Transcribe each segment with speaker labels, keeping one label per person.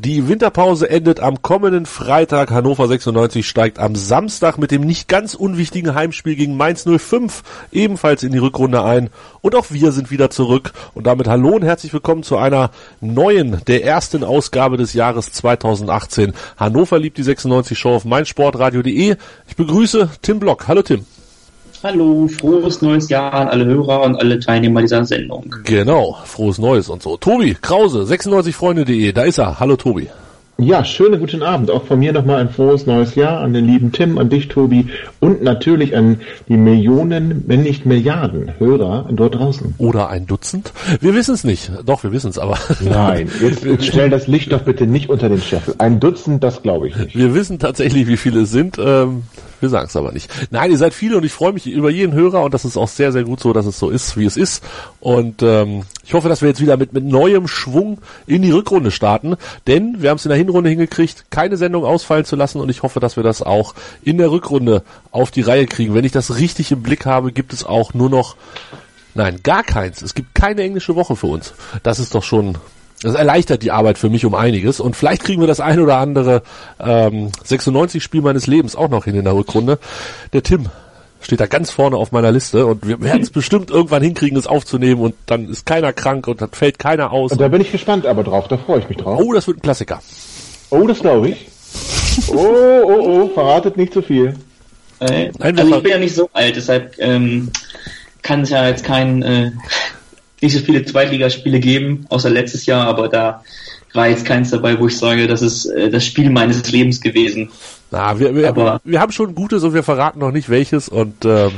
Speaker 1: Die Winterpause endet am kommenden Freitag. Hannover 96 steigt am Samstag mit dem nicht ganz unwichtigen Heimspiel gegen Mainz 05 ebenfalls in die Rückrunde ein. Und auch wir sind wieder zurück. Und damit hallo und herzlich willkommen zu einer neuen, der ersten Ausgabe des Jahres 2018. Hannover liebt die 96 Show auf meinsportradio.de. Ich begrüße Tim Block. Hallo Tim.
Speaker 2: Hallo, frohes neues Jahr an alle Hörer und alle Teilnehmer dieser Sendung.
Speaker 1: Genau, frohes Neues und so. Tobi Krause, 96freunde.de, da ist er. Hallo Tobi.
Speaker 3: Ja, schönen guten Abend. Auch von mir nochmal ein frohes neues Jahr an den lieben Tim, an dich, Tobi und natürlich an die Millionen, wenn nicht Milliarden Hörer dort draußen.
Speaker 1: Oder ein Dutzend? Wir wissen es nicht. Doch, wir wissen es aber.
Speaker 3: Nein, jetzt, jetzt stell das Licht doch bitte nicht unter den Scheffel. Ein Dutzend, das glaube ich nicht.
Speaker 1: Wir wissen tatsächlich, wie viele es sind. Ähm, wir sagen es aber nicht. Nein, ihr seid viele und ich freue mich über jeden Hörer und das ist auch sehr, sehr gut so, dass es so ist, wie es ist. Und ähm, ich hoffe, dass wir jetzt wieder mit, mit neuem Schwung in die Rückrunde starten, denn wir haben es in der Hinrunde hingekriegt, keine Sendung ausfallen zu lassen und ich hoffe, dass wir das auch in der Rückrunde auf die Reihe kriegen. Wenn ich das richtig im Blick habe, gibt es auch nur noch Nein, gar keins. Es gibt keine englische Woche für uns. Das ist doch schon das erleichtert die Arbeit für mich um einiges und vielleicht kriegen wir das ein oder andere ähm, 96-Spiel meines Lebens auch noch hin in der Rückrunde. Der Tim steht da ganz vorne auf meiner Liste und wir werden es bestimmt irgendwann hinkriegen, es aufzunehmen und dann ist keiner krank und dann fällt keiner aus.
Speaker 3: Und da bin ich gespannt aber drauf, da freue ich mich drauf.
Speaker 1: Oh, das wird ein Klassiker.
Speaker 3: Oh, das glaube ich. Oh, oh, oh, verratet nicht zu viel.
Speaker 2: Äh, also ich bin ja nicht so alt, deshalb ähm, kann es ja jetzt kein äh, nicht so viele Zweitligaspiele geben, außer letztes Jahr, aber da war jetzt keins dabei, wo ich sage, das ist äh, das Spiel meines Lebens gewesen.
Speaker 1: Na, wir, wir, aber wir haben schon gutes und wir verraten noch nicht welches und ähm,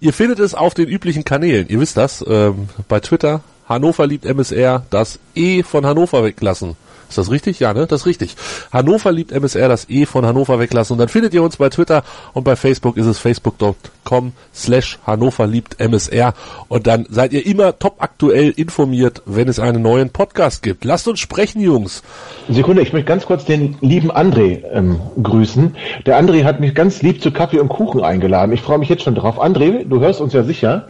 Speaker 1: ihr findet es auf den üblichen Kanälen. Ihr wisst das, ähm, bei Twitter, Hannover liebt MSR, das E von Hannover weglassen. Ist das richtig? Ja, ne? Das ist richtig. Hannover liebt MSR, das E von Hannover weglassen. Und dann findet ihr uns bei Twitter und bei Facebook ist es facebook.com slash Hannover liebt MSR. Und dann seid ihr immer top aktuell informiert, wenn es einen neuen Podcast gibt. Lasst uns sprechen, Jungs.
Speaker 3: Sekunde, ich möchte ganz kurz den lieben André ähm, grüßen. Der André hat mich ganz lieb zu Kaffee und Kuchen eingeladen. Ich freue mich jetzt schon drauf. André, du hörst uns ja sicher.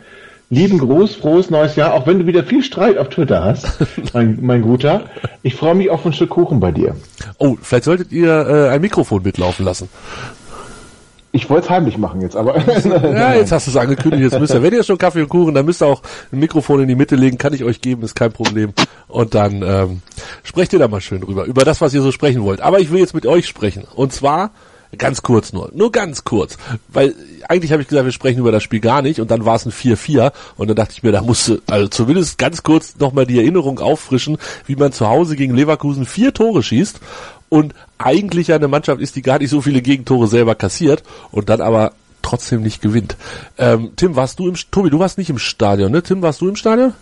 Speaker 3: Lieben Gruß, frohes neues Jahr, auch wenn du wieder viel Streit auf Twitter hast, mein, mein Guter. Ich freue mich auf ein Stück Kuchen bei dir.
Speaker 1: Oh, vielleicht solltet ihr äh, ein Mikrofon mitlaufen lassen.
Speaker 3: Ich wollte es heimlich machen jetzt, aber.
Speaker 1: ja, jetzt hast du es angekündigt, jetzt müsst ihr, wenn ihr schon Kaffee und Kuchen, dann müsst ihr auch ein Mikrofon in die Mitte legen, kann ich euch geben, ist kein Problem. Und dann ähm, sprecht ihr da mal schön drüber, über das, was ihr so sprechen wollt. Aber ich will jetzt mit euch sprechen. Und zwar Ganz kurz nur, nur ganz kurz. Weil eigentlich habe ich gesagt, wir sprechen über das Spiel gar nicht und dann war es ein 4-4 und dann dachte ich mir, da musste also zumindest ganz kurz nochmal die Erinnerung auffrischen, wie man zu Hause gegen Leverkusen vier Tore schießt und eigentlich eine Mannschaft ist, die gar nicht so viele Gegentore selber kassiert und dann aber trotzdem nicht gewinnt. Ähm, Tim, warst du im Tobi, du warst nicht im Stadion, ne? Tim, warst du im Stadion?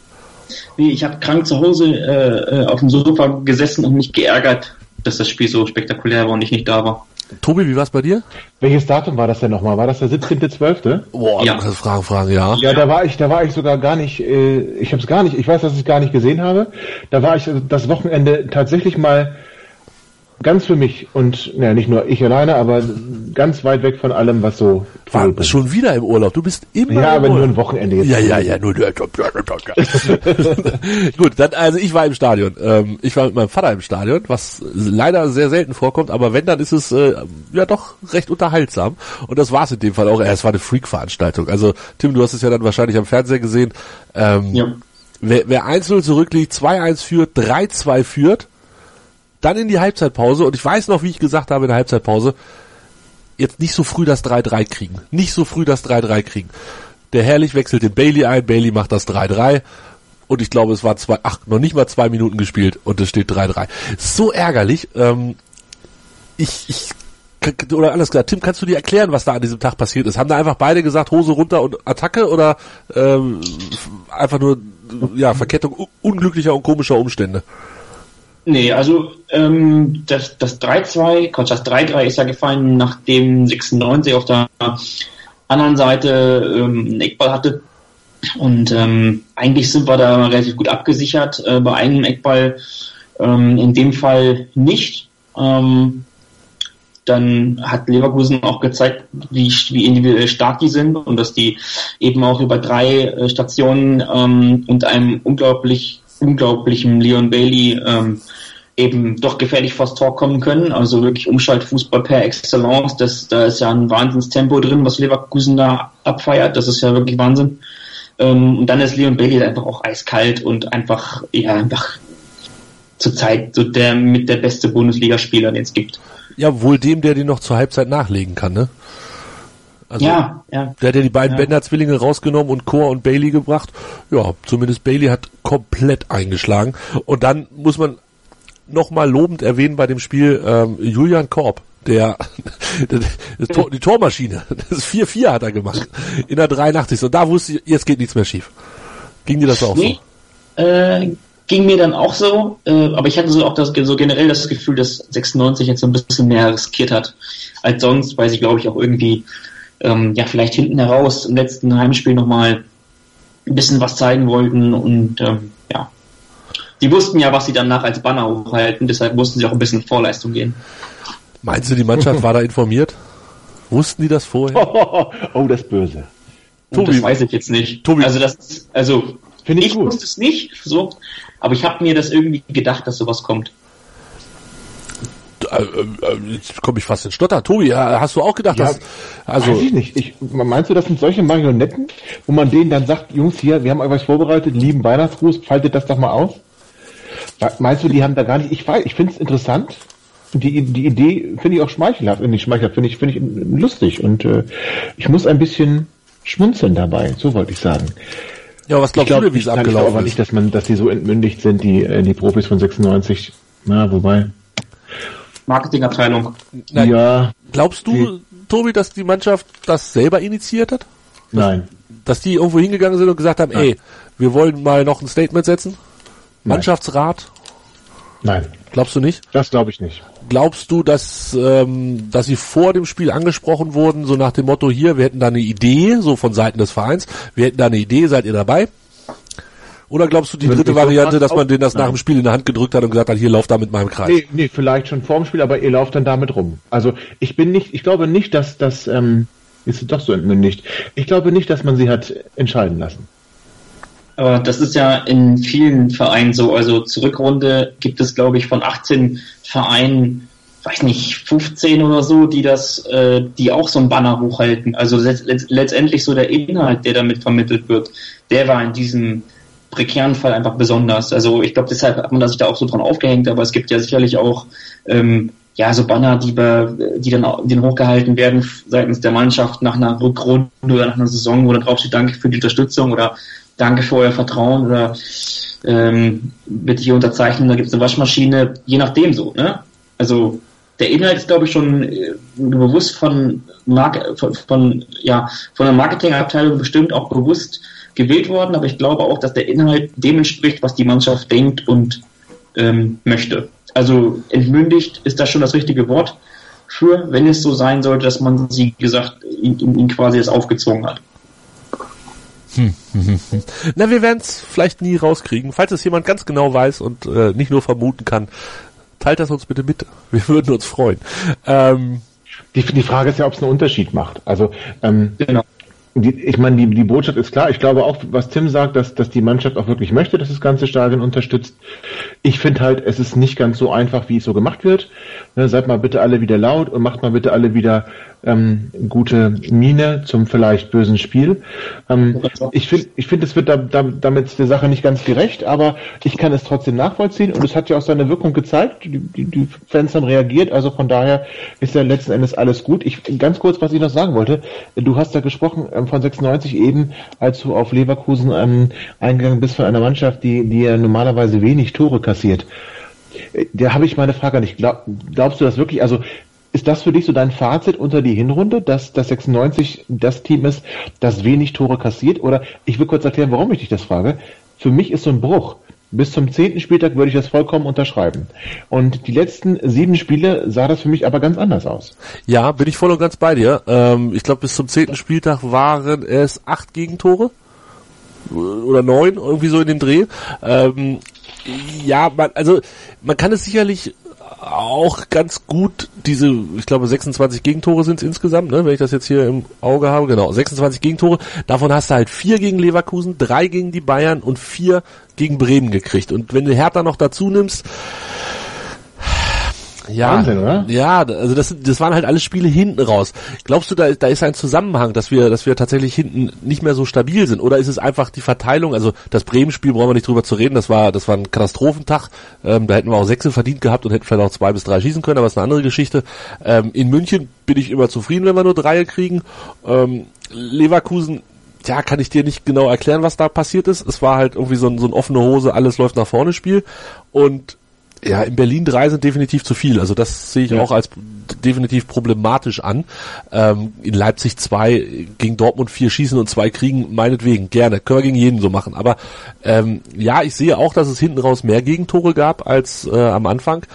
Speaker 2: Nee, ich habe krank zu Hause äh, äh, auf dem Sofa gesessen und mich geärgert, dass das Spiel so spektakulär war und ich nicht da war.
Speaker 1: Tobi, wie war's bei dir?
Speaker 3: Welches Datum war das denn nochmal? War das der 17.12.?
Speaker 1: Boah, ja. du Fragen, Fragen, ja.
Speaker 3: Ja, da war ich, da war ich sogar gar nicht, äh, ich habe es gar nicht, ich weiß, dass ich es gar nicht gesehen habe. Da war ich das Wochenende tatsächlich mal ganz für mich und ja, nicht nur ich alleine, aber ganz weit weg von allem, was so
Speaker 1: war schon wieder im Urlaub. Du bist immer
Speaker 3: Ja, aber nur ein Wochenende
Speaker 1: jetzt. Ja, ja, ja, nur Gut, dann also ich war im Stadion. Ähm, ich war mit meinem Vater im Stadion, was leider sehr selten vorkommt, aber wenn dann ist es äh, ja doch recht unterhaltsam und das war es in dem Fall auch. Es war eine Freak-Veranstaltung. Also Tim, du hast es ja dann wahrscheinlich am Fernseher gesehen. Ähm, ja. Wer, wer 1-0 zurückliegt, 2-1 führt, 3-2 führt, dann in die Halbzeitpause und ich weiß noch, wie ich gesagt habe in der Halbzeitpause, jetzt nicht so früh das 3-3 kriegen. Nicht so früh das 3-3 kriegen. Der Herrlich wechselt den Bailey ein, Bailey macht das 3-3 und ich glaube, es war zwei, ach, noch nicht mal zwei Minuten gespielt und es steht 3-3. So ärgerlich. Ähm, ich, ich oder alles klar, Tim, kannst du dir erklären, was da an diesem Tag passiert ist? Haben da einfach beide gesagt, Hose runter und Attacke oder ähm, einfach nur ja Verkettung unglücklicher und komischer Umstände?
Speaker 2: Nee, also ähm, das, das 3-2, Quatsch, das 3-3 ist ja gefallen, nachdem 96 auf der anderen Seite ähm, einen Eckball hatte. Und ähm, eigentlich sind wir da relativ gut abgesichert. Äh, bei einem Eckball ähm, in dem Fall nicht. Ähm, dann hat Leverkusen auch gezeigt, wie, wie individuell stark die sind und dass die eben auch über drei äh, Stationen ähm, und einem unglaublich unglaublichen Leon Bailey ähm, eben doch gefährlich vors Tor kommen können. Also wirklich Umschaltfußball per Excellence. Das, da ist ja ein Wahnsinnstempo drin, was Leverkusen da abfeiert. Das ist ja wirklich Wahnsinn. Ähm, und dann ist Leon Bailey einfach auch eiskalt und einfach, ja, einfach zurzeit so der mit der beste Bundesligaspieler, den es gibt.
Speaker 1: Ja, wohl dem, der den noch zur Halbzeit nachlegen kann, ne? Also, ja, ja. Der hat ja die beiden ja. Bender-Zwillinge rausgenommen und Chor und Bailey gebracht. Ja, zumindest Bailey hat komplett eingeschlagen. Und dann muss man nochmal lobend erwähnen bei dem Spiel ähm, Julian Korb, der, das Tor, die Tormaschine, das 4-4 hat er gemacht in der 83. Und da wusste ich, jetzt geht nichts mehr schief. Ging dir das auch nee,
Speaker 2: so? Äh, ging mir dann auch so, äh, aber ich hatte so auch das, so generell das Gefühl, dass 96 jetzt so ein bisschen mehr riskiert hat als sonst, weil sie, glaube ich, auch irgendwie ähm, ja vielleicht hinten heraus im letzten Heimspiel nochmal ein bisschen was zeigen wollten und ähm, ja. Die wussten ja, was sie danach als Banner hochhalten, deshalb mussten sie auch ein bisschen Vorleistung gehen.
Speaker 1: Meinst du, die Mannschaft war da informiert? Wussten die das vorher?
Speaker 3: oh, das ist böse.
Speaker 2: Tobi, das weiß ich jetzt nicht. Tobi. Also das, also Finde ich, ich wusste es nicht, so, aber ich habe mir das irgendwie gedacht, dass sowas kommt.
Speaker 1: Äh, äh, jetzt komme ich fast in Stotter. Tobi, hast du auch gedacht, ja, dass,
Speaker 3: also. Weiß ich nicht. Ich, meinst du, das sind solche Marionetten, wo man denen dann sagt, Jungs, hier, wir haben euch was vorbereitet, lieben Weihnachtsgruß, faltet das doch mal aus? Meinst du, die haben da gar nicht, ich weiß, ich finde es interessant. Die, die Idee finde ich auch schmeichelhaft, nicht schmeichelhaft, finde ich, finde ich lustig und äh, ich muss ein bisschen schmunzeln dabei, so wollte ich sagen.
Speaker 1: Ja, was glaubst glaub, du, wie es abgelaufen
Speaker 3: ist? aber nicht, dass man, dass die so entmündigt sind, die, äh, die Profis von 96. Na, wobei.
Speaker 2: Marketingabteilung.
Speaker 1: Nein. Ja. Glaubst du, die, Tobi, dass die Mannschaft das selber initiiert hat?
Speaker 3: Dass, Nein.
Speaker 1: Dass die irgendwo hingegangen sind und gesagt haben, Nein. ey, wir wollen mal noch ein Statement setzen? Nein. Mannschaftsrat?
Speaker 3: Nein.
Speaker 1: Glaubst du nicht?
Speaker 3: Das glaube ich nicht.
Speaker 1: Glaubst du, dass, ähm, dass sie vor dem Spiel angesprochen wurden, so nach dem Motto, hier, wir hätten da eine Idee, so von Seiten des Vereins, wir hätten da eine Idee, seid ihr dabei? Oder glaubst du die dritte Variante, dass man denen das nach dem Spiel in der Hand gedrückt hat und gesagt hat, hier lauft da mit meinem Kreis?
Speaker 3: Nee, nee, vielleicht schon vorm Spiel, aber ihr lauft dann damit rum. Also ich bin nicht, ich glaube nicht, dass das, ähm, ist doch so entmündigt. Ich glaube nicht, dass man sie hat entscheiden lassen.
Speaker 2: Aber das ist ja in vielen Vereinen so. Also zur Rückrunde gibt es, glaube ich, von 18 Vereinen, weiß nicht, 15 oder so, die das, äh, die auch so ein Banner hochhalten. Also letztendlich so der Inhalt, der damit vermittelt wird, der war in diesem prekären Fall einfach besonders. Also ich glaube, deshalb hat man sich da auch so dran aufgehängt, aber es gibt ja sicherlich auch ähm, ja so Banner, die, die dann die hochgehalten werden seitens der Mannschaft nach einer Rückrunde oder nach einer Saison, wo dann drauf steht, danke für die Unterstützung oder danke für euer Vertrauen oder ähm, bitte hier unterzeichnen, da gibt es eine Waschmaschine, je nachdem so. Ne? Also der Inhalt ist, glaube ich, schon äh, bewusst von, Marke, von, von, ja, von der Marketingabteilung bestimmt auch bewusst gewählt worden, aber ich glaube auch, dass der Inhalt dem entspricht, was die Mannschaft denkt und ähm, möchte. Also entmündigt ist das schon das richtige Wort für, wenn es so sein sollte, dass man sie gesagt, ihnen quasi das aufgezwungen hat.
Speaker 1: Hm, hm, hm, Na, wir werden es vielleicht nie rauskriegen. Falls es jemand ganz genau weiß und äh, nicht nur vermuten kann, teilt das uns bitte mit. Wir würden uns freuen. Ähm,
Speaker 3: die, die Frage ist ja, ob es einen Unterschied macht. Also ähm, genau die, ich meine, die, die Botschaft ist klar. Ich glaube auch, was Tim sagt, dass, dass die Mannschaft auch wirklich möchte, dass das ganze Stadion unterstützt. Ich finde halt, es ist nicht ganz so einfach, wie es so gemacht wird. Ne, seid mal bitte alle wieder laut und macht mal bitte alle wieder ähm, gute Miene zum vielleicht bösen Spiel. Ähm, ich finde, ich finde, es wird da, da, damit der Sache nicht ganz gerecht, aber ich kann es trotzdem nachvollziehen und es hat ja auch seine Wirkung gezeigt. Die, die, die Fans haben reagiert, also von daher ist ja letzten Endes alles gut. Ich ganz kurz, was ich noch sagen wollte. Du hast da gesprochen ähm, von 96 eben, als du auf Leverkusen ähm, eingegangen bist von einer Mannschaft, die, die ja normalerweise wenig Tore kassiert. Äh, da habe ich meine Frage nicht. Glaub, glaubst du das wirklich? Also ist das für dich so dein Fazit unter die Hinrunde, dass das 96 das Team ist, das wenig Tore kassiert? Oder ich will kurz erklären, warum ich dich das frage. Für mich ist so ein Bruch Bis zum zehnten Spieltag würde ich das vollkommen unterschreiben. Und die letzten sieben Spiele sah das für mich aber ganz anders aus.
Speaker 1: Ja, bin ich voll und ganz bei dir. Ähm, ich glaube, bis zum zehnten Spieltag waren es acht Gegentore oder neun, irgendwie so in dem Dreh. Ähm, ja, man, also man kann es sicherlich auch ganz gut diese, ich glaube 26 Gegentore sind es insgesamt, ne, wenn ich das jetzt hier im Auge habe, genau, 26 Gegentore, davon hast du halt vier gegen Leverkusen, drei gegen die Bayern und vier gegen Bremen gekriegt. Und wenn du Hertha noch dazu nimmst, ja, Wahnsinn, oder? Ja, also das, das waren halt alles Spiele hinten raus. Glaubst du, da, da ist ein Zusammenhang, dass wir, dass wir tatsächlich hinten nicht mehr so stabil sind? Oder ist es einfach die Verteilung? Also das Bremen-Spiel brauchen wir nicht drüber zu reden. Das war, das war ein Katastrophentag. Ähm, da hätten wir auch Sechse verdient gehabt und hätten vielleicht auch zwei bis drei schießen können, aber das ist eine andere Geschichte. Ähm, in München bin ich immer zufrieden, wenn wir nur drei kriegen. Ähm, Leverkusen ja, kann ich dir nicht genau erklären, was da passiert ist. Es war halt irgendwie so ein, so ein offene Hose, alles läuft nach vorne Spiel. Und ja, in Berlin drei sind definitiv zu viel. Also das sehe ich ja. auch als definitiv problematisch an. Ähm, in Leipzig zwei gegen Dortmund vier schießen und zwei kriegen, meinetwegen, gerne. Können wir gegen jeden so machen. Aber ähm, ja, ich sehe auch, dass es hinten raus mehr Gegentore gab als äh, am Anfang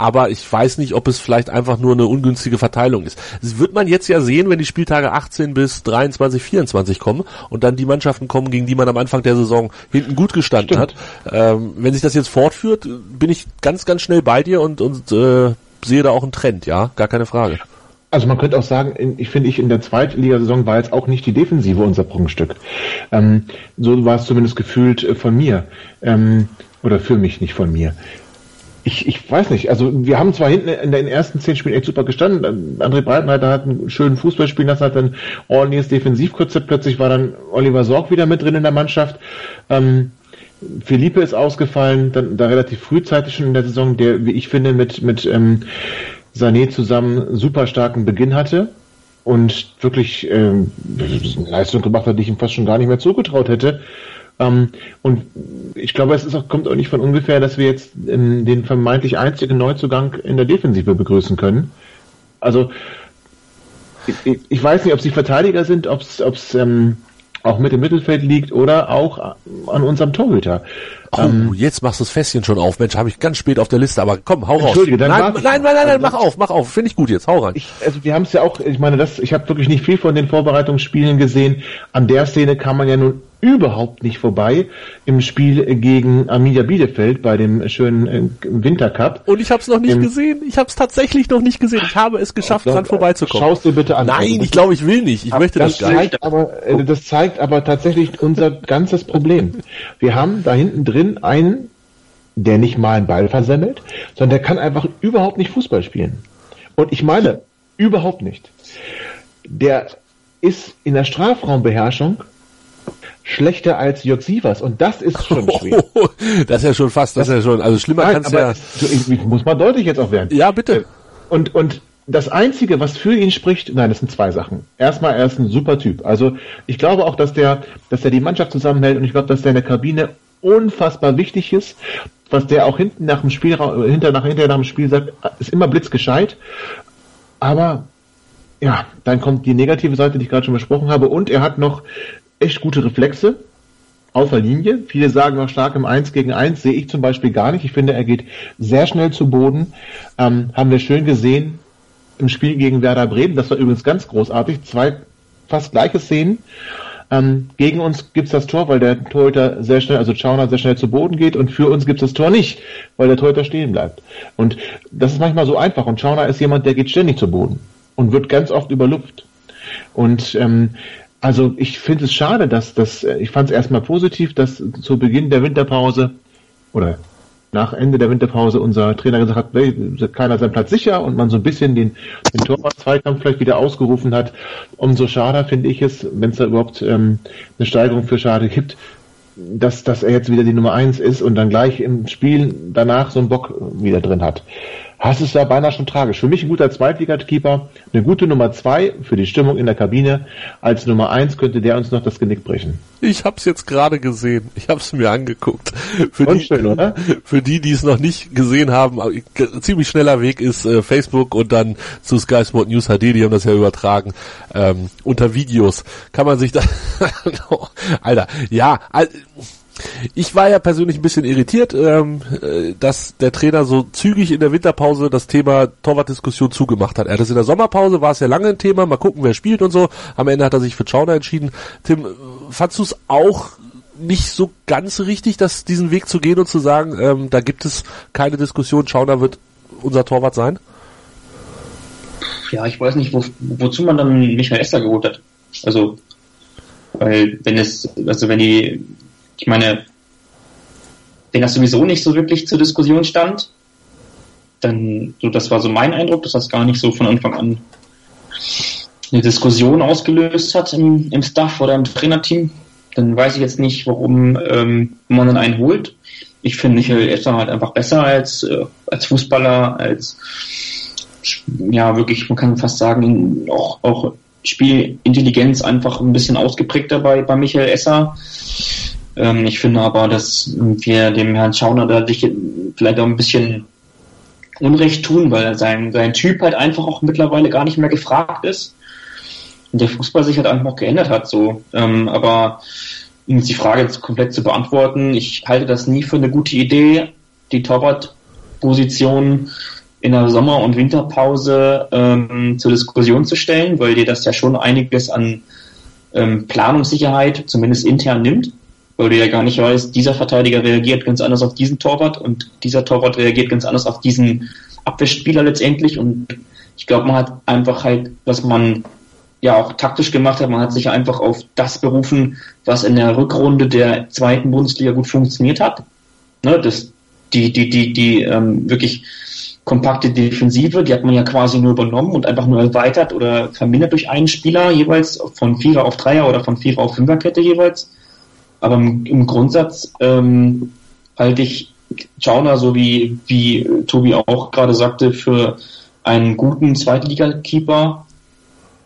Speaker 1: aber ich weiß nicht, ob es vielleicht einfach nur eine ungünstige Verteilung ist. Das wird man jetzt ja sehen, wenn die Spieltage 18 bis 23, 24 kommen und dann die Mannschaften kommen, gegen die man am Anfang der Saison hinten gut gestanden Stimmt. hat. Ähm, wenn sich das jetzt fortführt, bin ich ganz, ganz schnell bei dir und, und äh, sehe da auch einen Trend, ja, gar keine Frage.
Speaker 3: Also man könnte auch sagen, ich finde ich in der Zweitligasaison war jetzt auch nicht die Defensive unser Prunkstück. Ähm, so war es zumindest gefühlt äh, von mir. Ähm, oder für mich, nicht von mir ich, ich weiß nicht, also wir haben zwar hinten in den ersten zehn Spielen echt super gestanden. André Breitenreiter hat einen schönen Fußball spielen lassen, hat ein ordentliches Defensivkonzept. Plötzlich war dann Oliver Sorg wieder mit drin in der Mannschaft. Ähm, Philippe ist ausgefallen, dann da relativ frühzeitig schon in der Saison, der, wie ich finde, mit, mit ähm, Sané zusammen super starken Beginn hatte und wirklich ähm, Leistung gemacht hat, die ich ihm fast schon gar nicht mehr zugetraut hätte. Ähm, und ich glaube, es ist auch, kommt auch nicht von ungefähr, dass wir jetzt ähm, den vermeintlich einzigen Neuzugang in der Defensive begrüßen können. Also ich, ich weiß nicht, ob sie Verteidiger sind, ob es ähm, auch mit dem Mittelfeld liegt oder auch an unserem Torhüter.
Speaker 1: Oh, ähm, jetzt machst du das Fässchen schon auf. Mensch, habe ich ganz spät auf der Liste, aber komm, hau raus.
Speaker 3: Entschuldige, dann
Speaker 1: nein, nein, nein, nein, nein, nein, mach auf, mach auf. Finde ich gut jetzt, hau rein.
Speaker 3: Ich, also wir haben es ja auch, ich meine, das, ich habe wirklich nicht viel von den Vorbereitungsspielen gesehen. An der Szene kann man ja nun überhaupt nicht vorbei im Spiel gegen Arminia Bielefeld bei dem schönen äh, Wintercup.
Speaker 1: Und ich habe es noch nicht ähm, gesehen. Ich habe es tatsächlich noch nicht gesehen. Ich habe es geschafft, dran vorbeizukommen.
Speaker 3: Schaust dir bitte an.
Speaker 1: Nein, ich glaube, ich will nicht. Ich möchte das,
Speaker 3: das gar nicht. Aber, äh, das zeigt aber tatsächlich unser ganzes Problem. Wir haben da hinten drin einen, der nicht mal einen Ball versemmelt, sondern der kann einfach überhaupt nicht Fußball spielen. Und ich meine, überhaupt nicht. Der ist in der Strafraumbeherrschung schlechter als Jörg Sievers und das ist schon schwer.
Speaker 1: das ist ja schon fast, das, das ist ja schon, also schlimmer kann es ja.
Speaker 3: Ich, muss mal deutlich jetzt auch werden.
Speaker 1: Ja, bitte. Äh,
Speaker 3: und, und das Einzige, was für ihn spricht, nein, das sind zwei Sachen. Erstmal, er ist ein super Typ. Also ich glaube auch, dass der, dass er die Mannschaft zusammenhält und ich glaube, dass der in der Kabine unfassbar wichtig ist. Was der auch hinten nach dem Spiel, hinter nach, hinter nach dem Spiel sagt, ist immer blitzgescheit. Aber ja, dann kommt die negative Seite, die ich gerade schon besprochen habe. Und er hat noch echt gute Reflexe auf der Linie. Viele sagen noch stark im 1 gegen 1, sehe ich zum Beispiel gar nicht. Ich finde, er geht sehr schnell zu Boden. Ähm, haben wir schön gesehen im Spiel gegen Werder Bremen. Das war übrigens ganz großartig. Zwei fast gleiche Szenen. Ähm, gegen uns gibt's das Tor, weil der Torhüter sehr schnell, also Schauner sehr schnell zu Boden geht und für uns gibt's das Tor nicht, weil der Torhüter stehen bleibt. Und das ist manchmal so einfach und Schauner ist jemand, der geht ständig zu Boden und wird ganz oft überlupft. Und ähm, also ich finde es schade, dass das, äh, ich fand es erstmal positiv, dass zu Beginn der Winterpause oder nach Ende der Winterpause unser Trainer gesagt hat, keiner sein Platz sicher und man so ein bisschen den, den Torwart-Zweikampf vielleicht wieder ausgerufen hat. Umso schade finde ich es, wenn es da überhaupt ähm, eine Steigerung für Schade gibt, dass, dass er jetzt wieder die Nummer eins ist und dann gleich im Spiel danach so einen Bock wieder drin hat. Das ist ja beinahe schon tragisch. Für mich ein guter Zweitligakeeper, eine gute Nummer zwei für die Stimmung in der Kabine. Als Nummer eins könnte der uns noch das Genick brechen.
Speaker 1: Ich hab's jetzt gerade gesehen. Ich hab's mir angeguckt. Für Und die, schön, oder? Für die, die es noch nicht gesehen haben, ziemlich schneller Weg ist äh, Facebook und dann zu Sky Sport News HD, die haben das ja übertragen. Ähm, unter Videos kann man sich da, Alter, ja, Ich war ja persönlich ein bisschen irritiert, ähm, äh, dass der Trainer so zügig in der Winterpause das Thema Torwartdiskussion zugemacht hat. Er hat es in der Sommerpause, war es ja lange ein Thema, mal gucken, wer spielt und so. Am Ende hat er sich für Schauner entschieden. Tim, fandst du es auch nicht so ganz richtig, dass diesen Weg zu gehen und zu sagen, ähm, da gibt es keine Diskussion, Schauner wird unser Torwart sein?
Speaker 2: Ja, ich weiß nicht, wo, wozu man dann Michael Esser geholt hat. Also, weil wenn es, also wenn die, ich meine, wenn das sowieso nicht so wirklich zur Diskussion stand, dann, so das war so mein Eindruck, dass das gar nicht so von Anfang an eine Diskussion ausgelöst hat im, im Staff oder im Trainerteam, dann weiß ich jetzt nicht, warum ähm, man dann einen holt. Ich finde Michael Esser halt einfach besser als, äh, als Fußballer, als ja wirklich, man kann fast sagen, auch, auch Spielintelligenz einfach ein bisschen ausgeprägter bei, bei Michael Esser. Ähm, ich finde aber, dass wir dem Herrn Schauner da vielleicht auch ein bisschen Unrecht tun, weil sein, sein Typ halt einfach auch mittlerweile gar nicht mehr gefragt ist. Und der Fußball sich halt einfach auch geändert hat, so. Ähm, aber um die Frage jetzt komplett zu beantworten, ich halte das nie für eine gute Idee, die Torwart-Position in der Sommer- und Winterpause ähm, zur Diskussion zu stellen, weil dir das ja schon einiges an ähm, Planungssicherheit, zumindest intern nimmt, weil du ja gar nicht weißt, dieser Verteidiger reagiert ganz anders auf diesen Torwart und dieser Torwart reagiert ganz anders auf diesen Abwehrspieler letztendlich und ich glaube, man hat einfach halt, was man ja auch taktisch gemacht hat, man hat sich einfach auf das berufen, was in der Rückrunde der zweiten Bundesliga gut funktioniert hat. Ne, das, die, die, die, die ähm, wirklich kompakte Defensive, die hat man ja quasi nur übernommen und einfach nur erweitert oder vermindert durch einen Spieler jeweils von Vierer auf Dreier oder von Vierer auf Fünferkette jeweils. Aber im, im Grundsatz ähm, halte ich Chauner, so wie, wie Tobi auch gerade sagte, für einen guten Zweitliga-Keeper,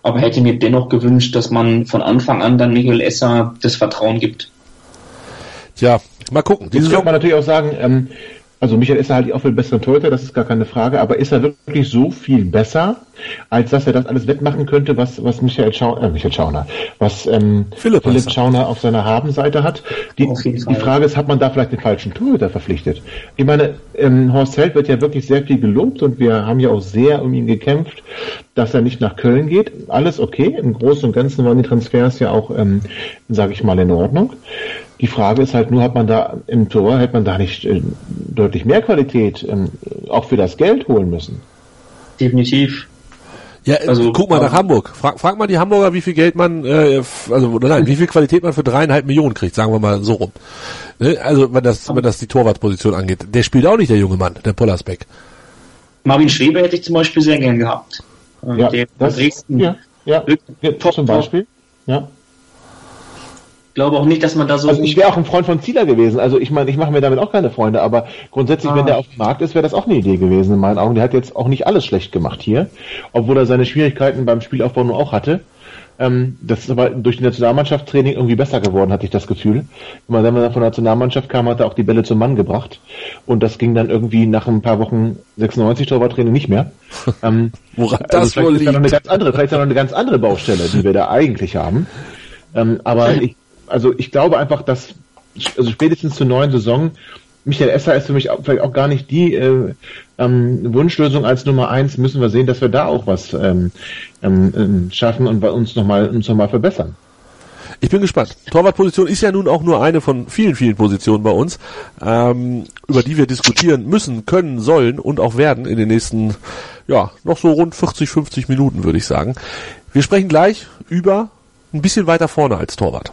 Speaker 2: aber hätte mir dennoch gewünscht, dass man von Anfang an dann Miguel Esser das Vertrauen gibt.
Speaker 1: Tja, mal gucken.
Speaker 3: Jetzt könnte man natürlich auch sagen, ähm, also Michael ist halt auch viel bessere Torhüter, das ist gar keine Frage, aber ist er wirklich so viel besser, als dass er das alles wettmachen könnte, was, was Michael, Schau äh, Michael Schauner, was ähm, Philipp, Philipp Schauner auf seiner Habenseite hat? Die, die Frage ist, hat man da vielleicht den falschen Torhüter verpflichtet? Ich meine, ähm, Horst Held wird ja wirklich sehr viel gelobt und wir haben ja auch sehr um ihn gekämpft, dass er nicht nach Köln geht. Alles okay, im Großen und Ganzen waren die Transfers ja auch, ähm, sage ich mal, in Ordnung. Die Frage ist halt nur, hat man da im Tor, hätte man da nicht äh, deutlich mehr Qualität äh, auch für das Geld holen müssen?
Speaker 2: Definitiv.
Speaker 1: Ja, also guck mal nach Hamburg. Frag, frag mal die Hamburger, wie viel Geld man, äh, also nein, wie viel Qualität man für dreieinhalb Millionen kriegt, sagen wir mal so rum. Ne? Also wenn das, wenn das die Torwartposition angeht. Der spielt auch nicht der junge Mann, der Pollersbeck.
Speaker 2: Marvin Schwebe hätte ich zum Beispiel sehr gern gehabt.
Speaker 3: Ja, der das, Dresden ja, ja, ja zum Beispiel. Ja
Speaker 2: glaube auch nicht, dass man da so.
Speaker 3: Also ich wäre auch ein Freund von Zieler gewesen. Also ich meine, ich mache mir damit auch keine Freunde, aber grundsätzlich, ah. wenn der auf dem Markt ist, wäre das auch eine Idee gewesen in meinen Augen. Der hat jetzt auch nicht alles schlecht gemacht hier, obwohl er seine Schwierigkeiten beim Spielaufbau nur auch hatte. Ähm, das ist aber durch die Nationalmannschaftstraining irgendwie besser geworden, hatte ich das Gefühl. Immer wenn man von der Nationalmannschaft kam, hat er auch die Bälle zum Mann gebracht. Und das ging dann irgendwie nach ein paar Wochen 96 Torwarttraining nicht mehr. Ähm,
Speaker 1: Woran also das wohl liegt?
Speaker 3: Ist da noch eine ganz andere, vielleicht ist da noch eine ganz andere Baustelle, die wir da eigentlich haben. Ähm, aber ich also ich glaube einfach, dass also spätestens zur neuen Saison Michael Esser ist für mich auch, vielleicht auch gar nicht die äh, ähm, Wunschlösung als Nummer eins. Müssen wir sehen, dass wir da auch was ähm, ähm, ähm schaffen und uns nochmal uns noch mal verbessern.
Speaker 1: Ich bin gespannt. Torwartposition ist ja nun auch nur eine von vielen, vielen Positionen bei uns, ähm, über die wir diskutieren müssen, können, sollen und auch werden in den nächsten, ja, noch so rund 40, 50 Minuten, würde ich sagen. Wir sprechen gleich über ein bisschen weiter vorne als Torwart.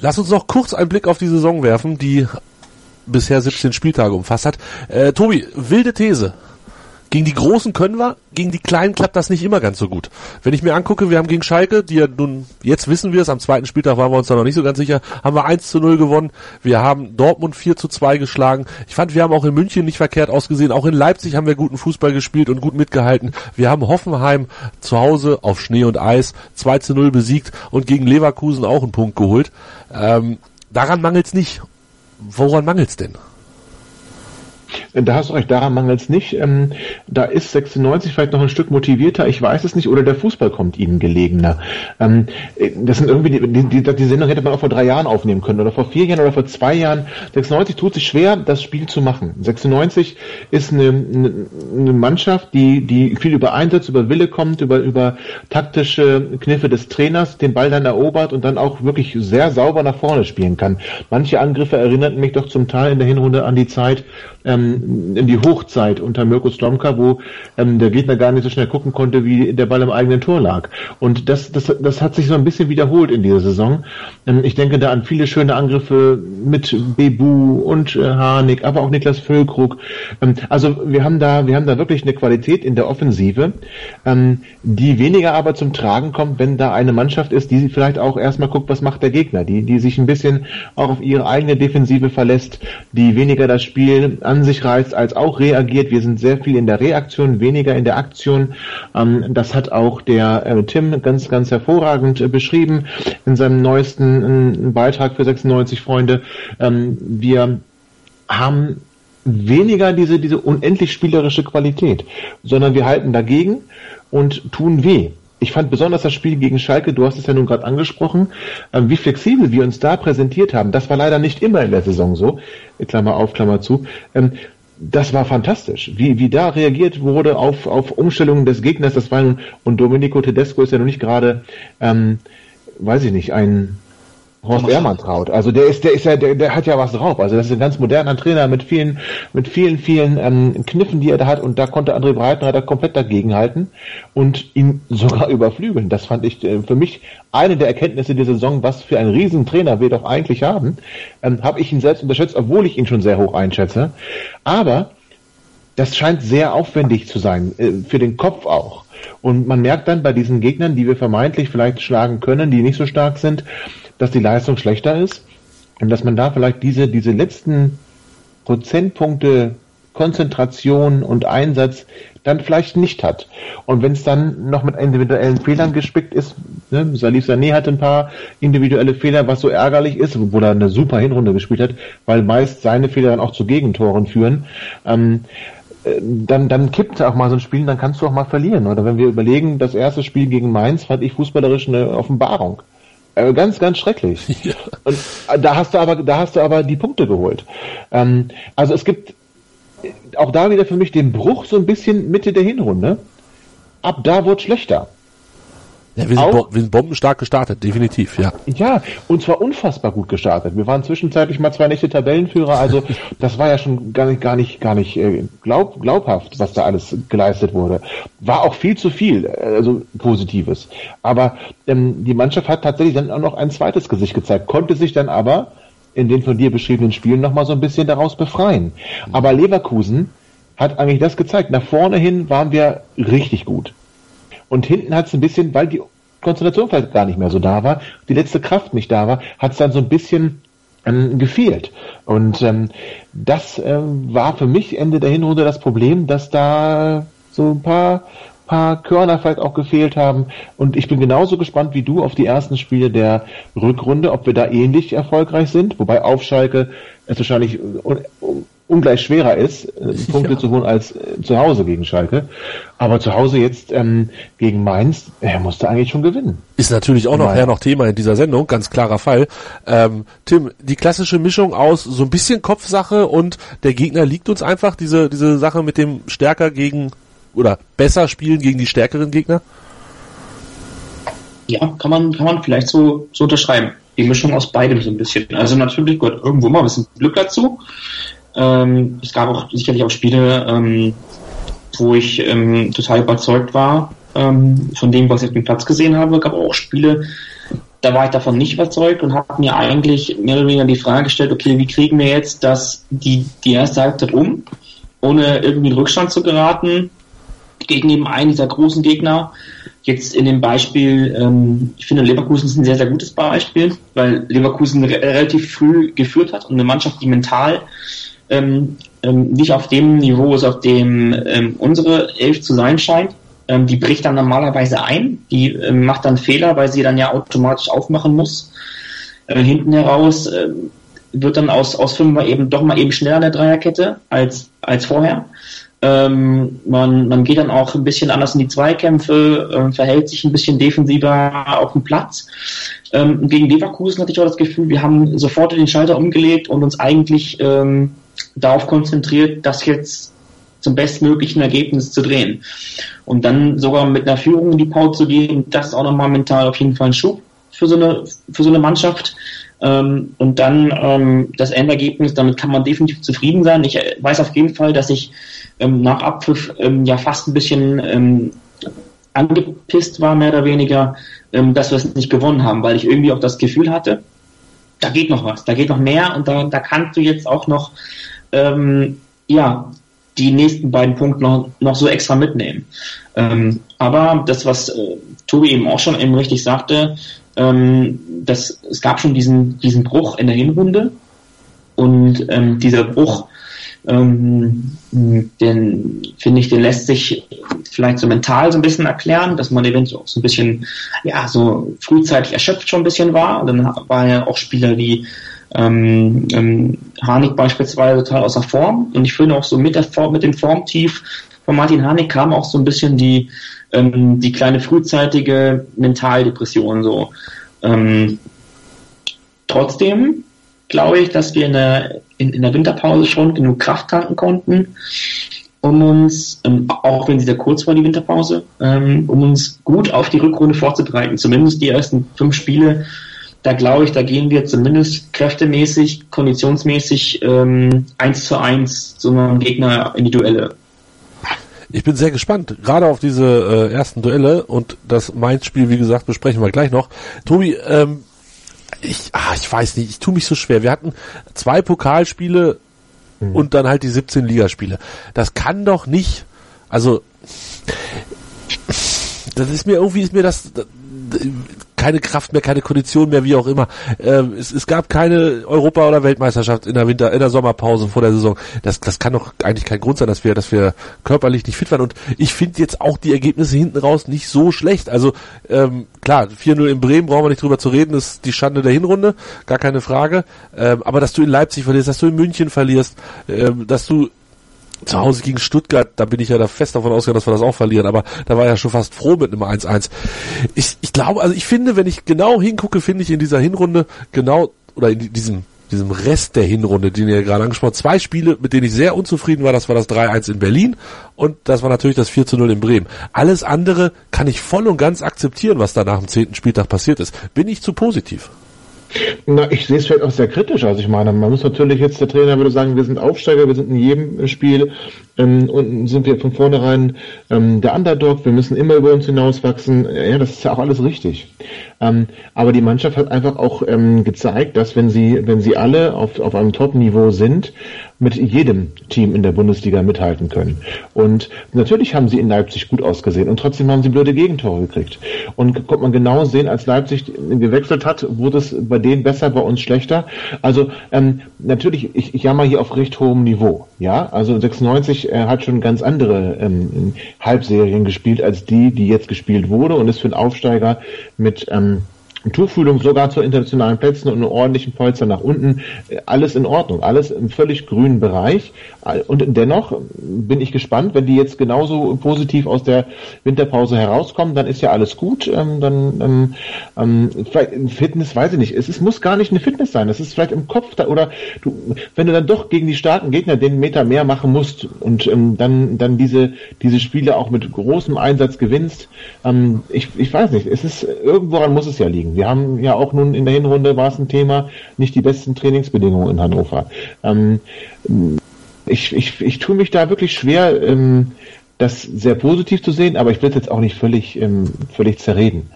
Speaker 1: Lass uns noch kurz einen Blick auf die Saison werfen, die bisher 17 Spieltage umfasst hat. Äh, Tobi, wilde These. Gegen die Großen können wir, gegen die Kleinen klappt das nicht immer ganz so gut. Wenn ich mir angucke, wir haben gegen Schalke, die ja nun, jetzt wissen wir es, am zweiten Spieltag waren wir uns da noch nicht so ganz sicher, haben wir 1 zu 0 gewonnen. Wir haben Dortmund 4 zu 2 geschlagen. Ich fand, wir haben auch in München nicht verkehrt ausgesehen. Auch in Leipzig haben wir guten Fußball gespielt und gut mitgehalten. Wir haben Hoffenheim zu Hause auf Schnee und Eis 2 zu 0 besiegt und gegen Leverkusen auch einen Punkt geholt. Ähm, daran mangelt's nicht. Woran mangelt's denn?
Speaker 3: Da hast du recht, daran mangelt es nicht. Ähm, da ist 96 vielleicht noch ein Stück motivierter, ich weiß es nicht, oder der Fußball kommt ihnen gelegener. Ähm, das sind irgendwie, die, die, die, Sendung hätte man auch vor drei Jahren aufnehmen können, oder vor vier Jahren oder vor zwei Jahren. 96 tut sich schwer, das Spiel zu machen. 96 ist eine, eine Mannschaft, die, die viel über Einsatz, über Wille kommt, über, über taktische Kniffe des Trainers, den Ball dann erobert und dann auch wirklich sehr sauber nach vorne spielen kann. Manche Angriffe erinnerten mich doch zum Teil in der Hinrunde an die Zeit, ähm, in die Hochzeit unter Mirko Slomka, wo ähm, der Gegner gar nicht so schnell gucken konnte, wie der Ball im eigenen Tor lag. Und das, das, das hat sich so ein bisschen wiederholt in dieser Saison. Ähm, ich denke da an viele schöne Angriffe mit Bebu und äh, Harnik, aber auch Niklas Füllkrug. Ähm, also wir haben da, wir haben da wirklich eine Qualität in der Offensive, ähm, die weniger aber zum Tragen kommt, wenn da eine Mannschaft ist, die vielleicht auch erstmal guckt, was macht der Gegner, die, die sich ein bisschen auch auf ihre eigene Defensive verlässt, die weniger das Spiel an sich reißt, als auch reagiert. Wir sind sehr viel in der Reaktion, weniger in der Aktion. Ähm, das hat auch der äh, Tim ganz, ganz hervorragend äh, beschrieben in seinem neuesten äh, Beitrag für 96 Freunde. Ähm, wir haben weniger diese, diese unendlich spielerische Qualität, sondern wir halten dagegen und tun weh ich fand besonders das Spiel gegen Schalke, du hast es ja nun gerade angesprochen, äh, wie flexibel wir uns da präsentiert haben. Das war leider nicht immer in der Saison so. Klammer auf, Klammer zu. Ähm, das war fantastisch, wie, wie da reagiert wurde auf, auf Umstellungen des Gegners. Das war nun, und Domenico Tedesco ist ja noch nicht gerade, ähm, weiß ich nicht, ein Horst Ehrmann traut. Also der ist, der ist ja, der, der hat ja was drauf. Also das ist ein ganz moderner Trainer mit vielen, mit vielen, vielen ähm, Kniffen, die er da hat. Und da konnte André Breitenreiter komplett dagegenhalten und ihn sogar überflügeln. Das fand ich äh, für mich eine der Erkenntnisse dieser Saison, was für ein Riesentrainer wir doch eigentlich haben. Ähm, Habe ich ihn selbst unterschätzt, obwohl ich ihn schon sehr hoch einschätze. Aber das scheint sehr aufwendig zu sein, äh, für den Kopf auch. Und man merkt dann bei diesen Gegnern, die wir vermeintlich vielleicht schlagen können, die nicht so stark sind, dass die Leistung schlechter ist und dass man da vielleicht diese, diese letzten Prozentpunkte Konzentration und Einsatz dann vielleicht nicht hat. Und wenn es dann noch mit individuellen Fehlern gespickt ist, ne, Salif Sané hat ein paar individuelle Fehler, was so ärgerlich ist, obwohl er eine super Hinrunde gespielt hat, weil meist seine Fehler dann auch zu Gegentoren führen. Ähm, äh, dann, dann kippt auch mal so ein Spiel, dann kannst du auch mal verlieren. Oder wenn wir überlegen, das erste Spiel gegen Mainz fand ich fußballerisch eine Offenbarung. Äh, ganz, ganz schrecklich. Ja. Und äh, da hast du aber, da hast du aber die Punkte geholt. Ähm, also es gibt auch da wieder für mich den Bruch so ein bisschen Mitte der Hinrunde. Ab da wurde schlechter.
Speaker 1: Ja, wir sind, wir sind bombenstark gestartet, definitiv, ja.
Speaker 3: Ja, und zwar unfassbar gut gestartet. Wir waren zwischenzeitlich mal zwei Nächte Tabellenführer, also das war ja schon gar nicht, gar nicht, gar nicht äh, glaub, glaubhaft, was da alles geleistet wurde. War auch viel zu viel, äh, also Positives. Aber ähm, die Mannschaft hat tatsächlich dann auch noch ein zweites Gesicht gezeigt, konnte sich dann aber in den von dir beschriebenen Spielen nochmal so ein bisschen daraus befreien. Aber Leverkusen hat eigentlich das gezeigt. Nach vorne hin waren wir richtig gut. Und hinten hat es ein bisschen, weil die Konzentration vielleicht gar nicht mehr so da war, die letzte Kraft nicht da war, hat es dann so ein bisschen ähm, gefehlt. Und ähm, das ähm, war für mich Ende der Hinrunde das Problem, dass da so ein paar paar Körner vielleicht auch gefehlt haben. Und ich bin genauso gespannt wie du auf die ersten Spiele der Rückrunde, ob wir da ähnlich erfolgreich sind. Wobei auf Schalke es wahrscheinlich ungleich schwerer ist, äh, Punkte ja. zu holen als äh, zu Hause gegen Schalke. Aber zu Hause jetzt ähm, gegen Mainz, er musste eigentlich schon gewinnen.
Speaker 1: Ist natürlich auch nachher noch Thema in dieser Sendung, ganz klarer Fall. Ähm, Tim, die klassische Mischung aus so ein bisschen Kopfsache und der Gegner liegt uns einfach, diese, diese Sache mit dem stärker gegen oder besser spielen gegen die stärkeren Gegner?
Speaker 2: Ja, kann man, kann man vielleicht so, so unterschreiben. Die Mischung aus beidem so ein bisschen. Also natürlich gehört irgendwo mal ein bisschen Glück dazu. Ähm, es gab auch sicherlich auch Spiele, ähm, wo ich ähm, total überzeugt war ähm, von dem, was ich auf dem Platz gesehen habe. Es gab auch Spiele, da war ich davon nicht überzeugt und habe mir eigentlich mehr oder weniger die Frage gestellt, okay, wie kriegen wir jetzt das, die, die erste Halbzeit um, ohne irgendwie in Rückstand zu geraten gegen eben einen dieser großen Gegner. Jetzt in dem Beispiel, ähm, ich finde Leverkusen ist ein sehr, sehr gutes Beispiel, weil Leverkusen re relativ früh geführt hat und eine Mannschaft, die mental ähm, ähm, nicht auf dem Niveau ist, auf dem ähm, unsere Elf zu sein scheint. Ähm, die bricht dann normalerweise ein, die ähm, macht dann Fehler, weil sie dann ja automatisch aufmachen muss. Äh, hinten heraus äh, wird dann aus, aus Fünfer eben doch mal eben schneller in der Dreierkette als, als vorher. Ähm, man, man geht dann auch ein bisschen anders in die Zweikämpfe, äh, verhält sich ein bisschen defensiver auf dem Platz. Ähm, gegen Leverkusen hatte ich auch das Gefühl, wir haben sofort den Schalter umgelegt und uns eigentlich ähm, darauf konzentriert, das jetzt zum bestmöglichen Ergebnis zu drehen. Und dann sogar mit einer Führung in die Pause zu gehen, das ist auch nochmal mental auf jeden Fall ein Schub für so eine, für so eine Mannschaft. Ähm, und dann ähm, das Endergebnis, damit kann man definitiv zufrieden sein. Ich äh, weiß auf jeden Fall, dass ich ähm, nach Abpfiff ja fast ein bisschen angepisst war, mehr oder weniger, dass wir es nicht gewonnen haben, weil ich irgendwie auch das Gefühl hatte, da geht noch was, da geht noch mehr und da, da kannst du jetzt auch noch ähm, ja die nächsten beiden Punkte noch, noch so extra mitnehmen. Ähm, aber das, was äh, Tobi eben auch schon eben richtig sagte, ähm, das, es gab schon diesen, diesen Bruch in der Hinrunde und ähm, dieser Bruch, ähm, den finde ich, den lässt sich vielleicht so mental so ein bisschen erklären, dass man eventuell auch so ein bisschen, ja, so frühzeitig erschöpft schon ein bisschen von dann war ja auch Spieler wie ähm, ähm, Harnik beispielsweise total außer Form. Und ich finde auch so mit der Form, mit dem Formtief von Martin Harnik kam auch so ein bisschen die ähm, die kleine frühzeitige Mentaldepression so. Ähm, trotzdem glaube ich, dass wir in der, in, in der Winterpause schon genug Kraft tanken konnten, um uns, ähm, auch wenn sie sehr kurz war, die Winterpause, ähm, um uns gut auf die Rückrunde vorzubereiten. Zumindest die ersten fünf Spiele, da glaube ich, da gehen wir zumindest kräftemäßig, konditionsmäßig ähm, eins zu eins zu einem Gegner in die Duelle.
Speaker 1: Ich bin sehr gespannt, gerade auf diese äh, ersten Duelle und das Mainz-Spiel, wie gesagt, besprechen wir gleich noch. Tobi, ähm, ich, ah, ich weiß nicht, ich tue mich so schwer. Wir hatten zwei Pokalspiele mhm. und dann halt die 17 Ligaspiele. Das kann doch nicht, also das ist mir irgendwie ist mir das keine Kraft mehr, keine Kondition mehr, wie auch immer. Ähm, es, es gab keine Europa- oder Weltmeisterschaft in der Winter, in der Sommerpause vor der Saison. Das, das kann doch eigentlich kein Grund sein, dass wir, dass wir körperlich nicht fit waren. Und ich finde jetzt auch die Ergebnisse hinten raus nicht so schlecht. Also ähm, klar, 4-0 in Bremen brauchen wir nicht drüber zu reden, ist die Schande der Hinrunde, gar keine Frage. Ähm, aber dass du in Leipzig verlierst, dass du in München verlierst, ähm, dass du zu Hause gegen Stuttgart, da bin ich ja da fest davon ausgegangen, dass wir das auch verlieren, aber da war ja schon fast froh mit einem 1-1. Ich, ich glaube, also ich finde, wenn ich genau hingucke, finde ich in dieser Hinrunde genau, oder in diesem, diesem Rest der Hinrunde, den ihr gerade angesprochen habt, zwei Spiele, mit denen ich sehr unzufrieden war, das war das 3-1 in Berlin und das war natürlich das 4-0 in Bremen. Alles andere kann ich voll und ganz akzeptieren, was da nach dem zehnten Spieltag passiert ist. Bin ich zu positiv?
Speaker 3: Na, ich sehe es vielleicht auch sehr kritisch. Also ich meine, man muss natürlich jetzt, der Trainer würde sagen, wir sind Aufsteiger, wir sind in jedem Spiel ähm, und sind wir von vornherein ähm, der Underdog, wir müssen immer über uns hinauswachsen. Ja, das ist ja auch alles richtig. Ähm, aber die Mannschaft hat einfach auch ähm, gezeigt, dass wenn sie, wenn sie alle auf, auf einem Top-Niveau sind, mit jedem Team in der Bundesliga mithalten können. Und natürlich haben sie in Leipzig gut ausgesehen und trotzdem haben sie blöde Gegentore gekriegt. Und kommt man genau sehen, als Leipzig gewechselt hat, wurde es bei denen besser, bei uns schlechter. Also ähm, natürlich, ich, ich jammer hier auf recht hohem Niveau. Ja, also 96 äh, hat schon ganz andere ähm, Halbserien gespielt als die, die jetzt gespielt wurde und ist für einen Aufsteiger mit ähm, Tuchfühlung sogar zu internationalen Plätzen und einen ordentlichen Polster nach unten. Alles in Ordnung, alles im völlig grünen Bereich. Und dennoch bin ich gespannt, wenn die jetzt genauso positiv aus der Winterpause herauskommen, dann ist ja alles gut. Ähm, dann ähm, ähm, vielleicht Fitness, weiß ich nicht. Es, es muss gar nicht eine Fitness sein. Es ist vielleicht im Kopf da, oder du, wenn du dann doch gegen die starken Gegner den Meter mehr machen musst und ähm, dann dann diese diese Spiele auch mit großem Einsatz gewinnst. Ähm, ich, ich weiß nicht. Es ist irgendworan muss es ja liegen. Wir haben ja auch nun in der Hinrunde war es ein Thema, nicht die besten Trainingsbedingungen in Hannover. Ähm, ich, ich, ich tue mich da wirklich schwer, ähm, das sehr positiv zu sehen, aber ich will es jetzt auch nicht völlig, ähm, völlig zerreden.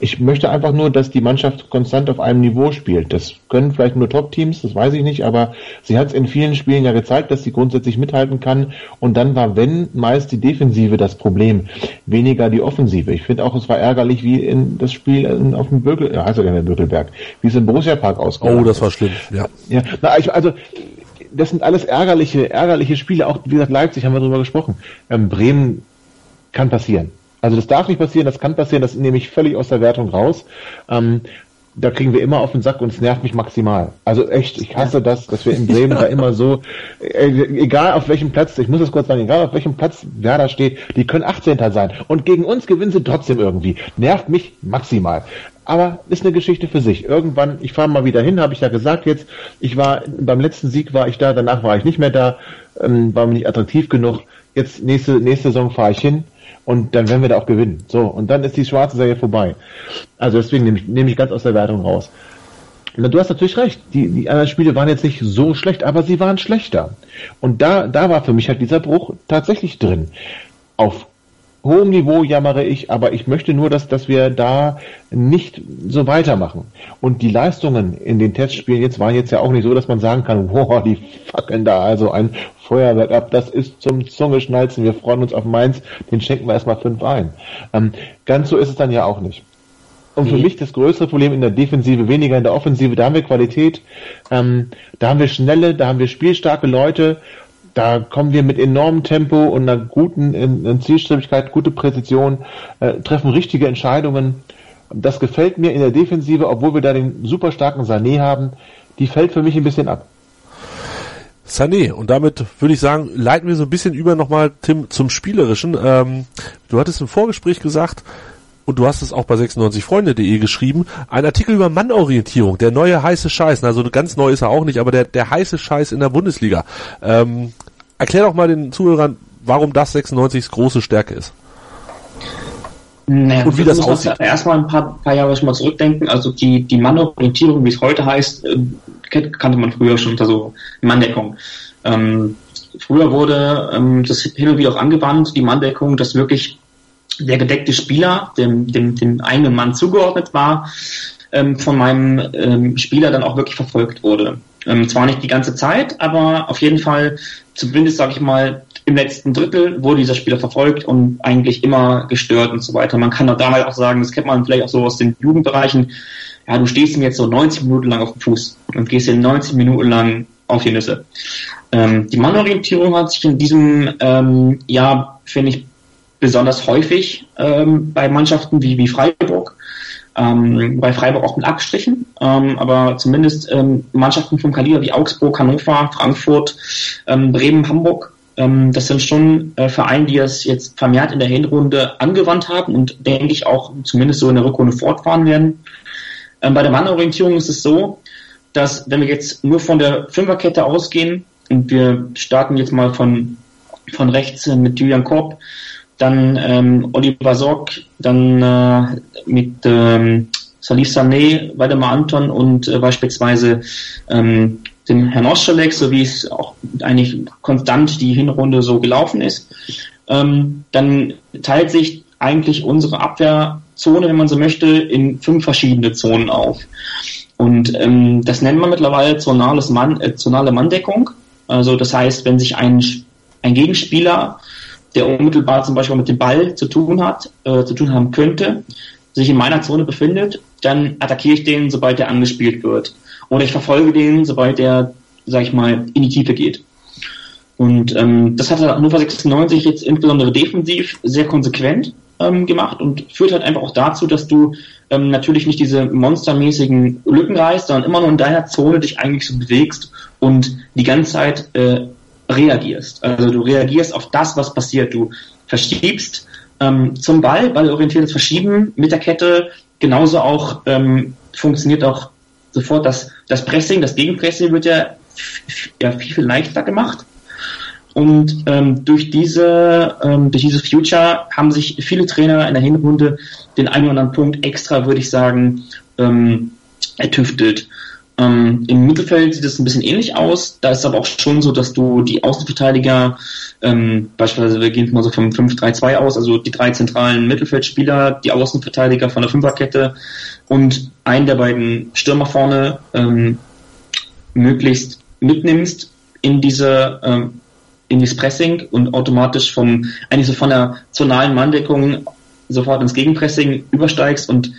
Speaker 3: Ich möchte einfach nur, dass die Mannschaft konstant auf einem Niveau spielt. Das können vielleicht nur Top-Teams, das weiß ich nicht, aber sie hat es in vielen Spielen ja gezeigt, dass sie grundsätzlich mithalten kann. Und dann war, wenn, meist die Defensive das Problem, weniger die Offensive. Ich finde auch, es war ärgerlich, wie in das Spiel in, auf dem Bökel, ja, heißt ja der Bökelberg, wie es im Borussia Park ausgegangen
Speaker 1: Oh, das war schlimm, ja.
Speaker 3: Ja, na, ich, also das sind alles ärgerliche, ärgerliche Spiele. Auch wie gesagt, Leipzig haben wir drüber gesprochen. Ähm, Bremen kann passieren. Also das darf nicht passieren, das kann passieren, das nehme ich völlig aus der Wertung raus. Ähm, da kriegen wir immer auf den Sack und es nervt mich maximal. Also echt, ich hasse das, dass wir in Bremen da immer so, äh, egal auf welchem Platz, ich muss es kurz sagen, egal auf welchem Platz Werder steht, die können 18. sein. Und gegen uns gewinnen sie trotzdem irgendwie. Nervt mich maximal. Aber ist eine Geschichte für sich. Irgendwann, ich fahre mal wieder hin, habe ich ja gesagt jetzt. Ich war beim letzten Sieg war ich da, danach war ich nicht mehr da, ähm, war mir nicht attraktiv genug. Jetzt nächste nächste Saison fahre ich hin und dann werden wir da auch gewinnen. So und dann ist die schwarze Serie vorbei. Also deswegen nehme ich, nehme ich ganz aus der Wertung raus. Na, du hast natürlich recht. Die, die anderen Spiele waren jetzt nicht so schlecht, aber sie waren schlechter. Und da, da war für mich halt dieser Bruch tatsächlich drin. Auf hohem Niveau jammere ich, aber ich möchte nur, dass, dass wir da nicht so weitermachen. Und die Leistungen in den Testspielen jetzt waren jetzt ja auch nicht so, dass man sagen kann, wow, die fackeln da also ein Feuerwerk ab, das ist zum Zungeschnalzen, wir freuen uns auf Mainz, den schenken wir erstmal fünf ein. Ähm, ganz so ist es dann ja auch nicht. Und für mich das größere Problem in der Defensive, weniger in der Offensive, da haben wir Qualität, ähm, da haben wir schnelle, da haben wir spielstarke Leute da kommen wir mit enormem Tempo und einer guten in, in Zielstrebigkeit, gute Präzision, äh, treffen richtige Entscheidungen. Das gefällt mir in der Defensive, obwohl wir da den super starken Sané haben. Die fällt für mich ein bisschen ab.
Speaker 1: Sané, und damit würde ich sagen, leiten wir so ein bisschen über nochmal, Tim, zum Spielerischen. Ähm, du hattest im Vorgespräch gesagt, und du hast es auch bei 96freunde.de geschrieben, ein Artikel über Mannorientierung, der neue heiße Scheiß. Also ganz neu ist er auch nicht, aber der, der heiße Scheiß in der Bundesliga. Ähm, erklär doch mal den Zuhörern, warum das 96s große Stärke ist.
Speaker 2: Naja, und wie das aussieht. Erstmal ein paar, paar Jahre schon mal zurückdenken. Also die, die Mannorientierung, wie es heute heißt, äh, kannte man früher schon unter so Manndeckung. Ähm, früher wurde ähm, das hin und wieder auch angewandt, die Manndeckung, dass wirklich der gedeckte Spieler, dem, dem, dem eigenen Mann zugeordnet war, ähm, von meinem ähm, Spieler dann auch wirklich verfolgt wurde. Ähm, zwar nicht die ganze Zeit, aber auf jeden Fall, zumindest sage ich mal, im letzten Drittel wurde dieser Spieler verfolgt und eigentlich immer gestört und so weiter. Man kann auch damals auch sagen, das kennt man vielleicht auch so aus den Jugendbereichen, ja, du stehst ihm jetzt so 90 Minuten lang auf dem Fuß und gehst ihm 90 Minuten lang auf die Nüsse. Ähm, die Mannorientierung hat sich in diesem ähm, Jahr, finde ich, besonders häufig ähm, bei Mannschaften wie, wie Freiburg. Ähm, bei Freiburg auch mit Abstrichen, ähm, aber zumindest ähm, Mannschaften vom Kaliber wie Augsburg, Hannover, Frankfurt, ähm, Bremen, Hamburg, ähm, das sind schon äh, Vereine, die es jetzt vermehrt in der Hinrunde angewandt haben und denke ich auch zumindest so in der Rückrunde fortfahren werden. Ähm, bei der Mannorientierung ist es so, dass wenn wir jetzt nur von der Fünferkette ausgehen und wir starten jetzt mal von, von rechts mit Julian Korb, dann ähm, Oliver Sorg, dann äh, mit ähm, Salif Sané, Waldemar Anton und äh, beispielsweise ähm, dem Herrn Oschalek, so wie es auch eigentlich konstant die Hinrunde so gelaufen ist. Ähm, dann teilt sich eigentlich unsere Abwehrzone, wenn man so möchte, in fünf verschiedene Zonen auf. Und ähm, das nennt man mittlerweile zonales Mann, äh, zonale Manndeckung. Also das heißt, wenn sich ein, ein Gegenspieler der unmittelbar zum Beispiel mit dem Ball zu tun hat, äh, zu tun haben könnte, sich in meiner Zone befindet, dann attackiere ich den, sobald er angespielt wird. Oder ich verfolge den, sobald er, sag ich mal, in die Tiefe geht. Und ähm, das hat Hannover 96 jetzt insbesondere defensiv sehr konsequent ähm, gemacht und führt halt einfach auch dazu, dass du ähm, natürlich nicht diese monstermäßigen Lücken reißt, sondern immer nur in deiner Zone dich eigentlich so bewegst und die ganze Zeit äh, reagierst. Also du reagierst auf das, was passiert. Du verschiebst ähm, zum Ball, ballorientiertes Verschieben mit der Kette. Genauso auch ähm, funktioniert auch sofort das, das Pressing, das Gegenpressing wird ja, ja viel, viel leichter gemacht. Und ähm, durch diese ähm, durch diese Future haben sich viele Trainer in der Hinrunde den einen oder anderen Punkt extra, würde ich sagen, ähm, ertüftelt. Ähm, Im Mittelfeld sieht es ein bisschen ähnlich aus. Da ist es aber auch schon so, dass du die Außenverteidiger, ähm, beispielsweise wir gehen mal so vom 5-3-2 aus, also die drei zentralen Mittelfeldspieler, die Außenverteidiger von der Fünferkette und einen der beiden Stürmer vorne ähm, möglichst mitnimmst in diese ähm, in dieses Pressing und automatisch vom eigentlich so von der zonalen Manndeckung sofort ins Gegenpressing übersteigst und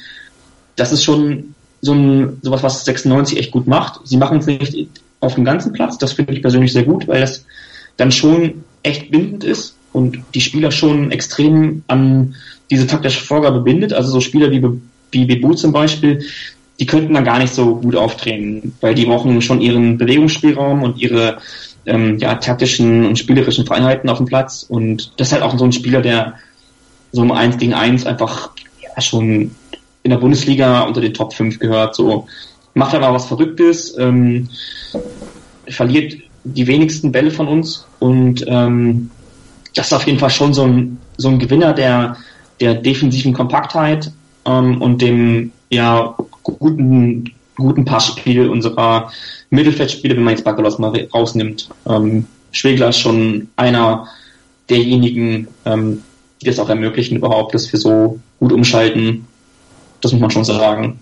Speaker 2: das ist schon so ein sowas, was 96 echt gut macht. Sie machen es nicht auf dem ganzen Platz, das finde ich persönlich sehr gut, weil das dann schon echt bindend ist und die Spieler schon extrem an diese taktische Vorgabe bindet. Also so Spieler wie, wie Bebu zum Beispiel, die könnten dann gar nicht so gut auftreten, weil die brauchen schon ihren Bewegungsspielraum und ihre ähm, ja, taktischen und spielerischen Feinheiten auf dem Platz. Und das ist halt auch so ein Spieler, der so um eins gegen eins einfach ja, schon in der Bundesliga unter den Top 5 gehört. So macht aber was Verrücktes, ähm, verliert die wenigsten Bälle von uns und ähm, das ist auf jeden Fall schon so ein, so ein Gewinner der, der defensiven Kompaktheit ähm, und dem ja guten, guten Passspiel unserer Mittelfeldspiele, wenn man jetzt Bakalos mal rausnimmt. Ähm, Schwegler ist schon einer derjenigen, ähm, die das auch ermöglichen überhaupt, dass wir so gut umschalten. Das muss man schon sagen.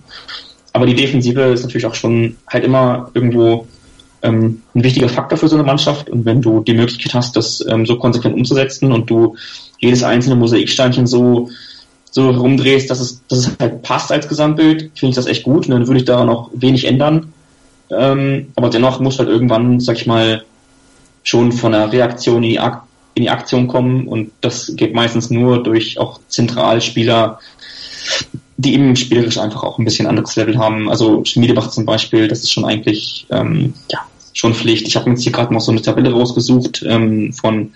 Speaker 2: Aber die Defensive ist natürlich auch schon halt immer irgendwo ähm, ein wichtiger Faktor für so eine Mannschaft. Und wenn du die Möglichkeit hast, das ähm, so konsequent umzusetzen und du jedes einzelne Mosaiksteinchen so so herumdrehst, dass es, dass es halt passt als Gesamtbild, finde ich das echt gut. Und dann würde ich da noch wenig ändern. Ähm, aber dennoch muss halt irgendwann, sag ich mal, schon von der Reaktion in die, Ak in die Aktion kommen. Und das geht meistens nur durch auch Zentralspieler, die eben spielerisch einfach auch ein bisschen anderes Level haben. Also Schmiedebach zum Beispiel, das ist schon eigentlich ähm, ja, schon Pflicht. Ich habe mir jetzt hier gerade noch so eine Tabelle rausgesucht ähm, von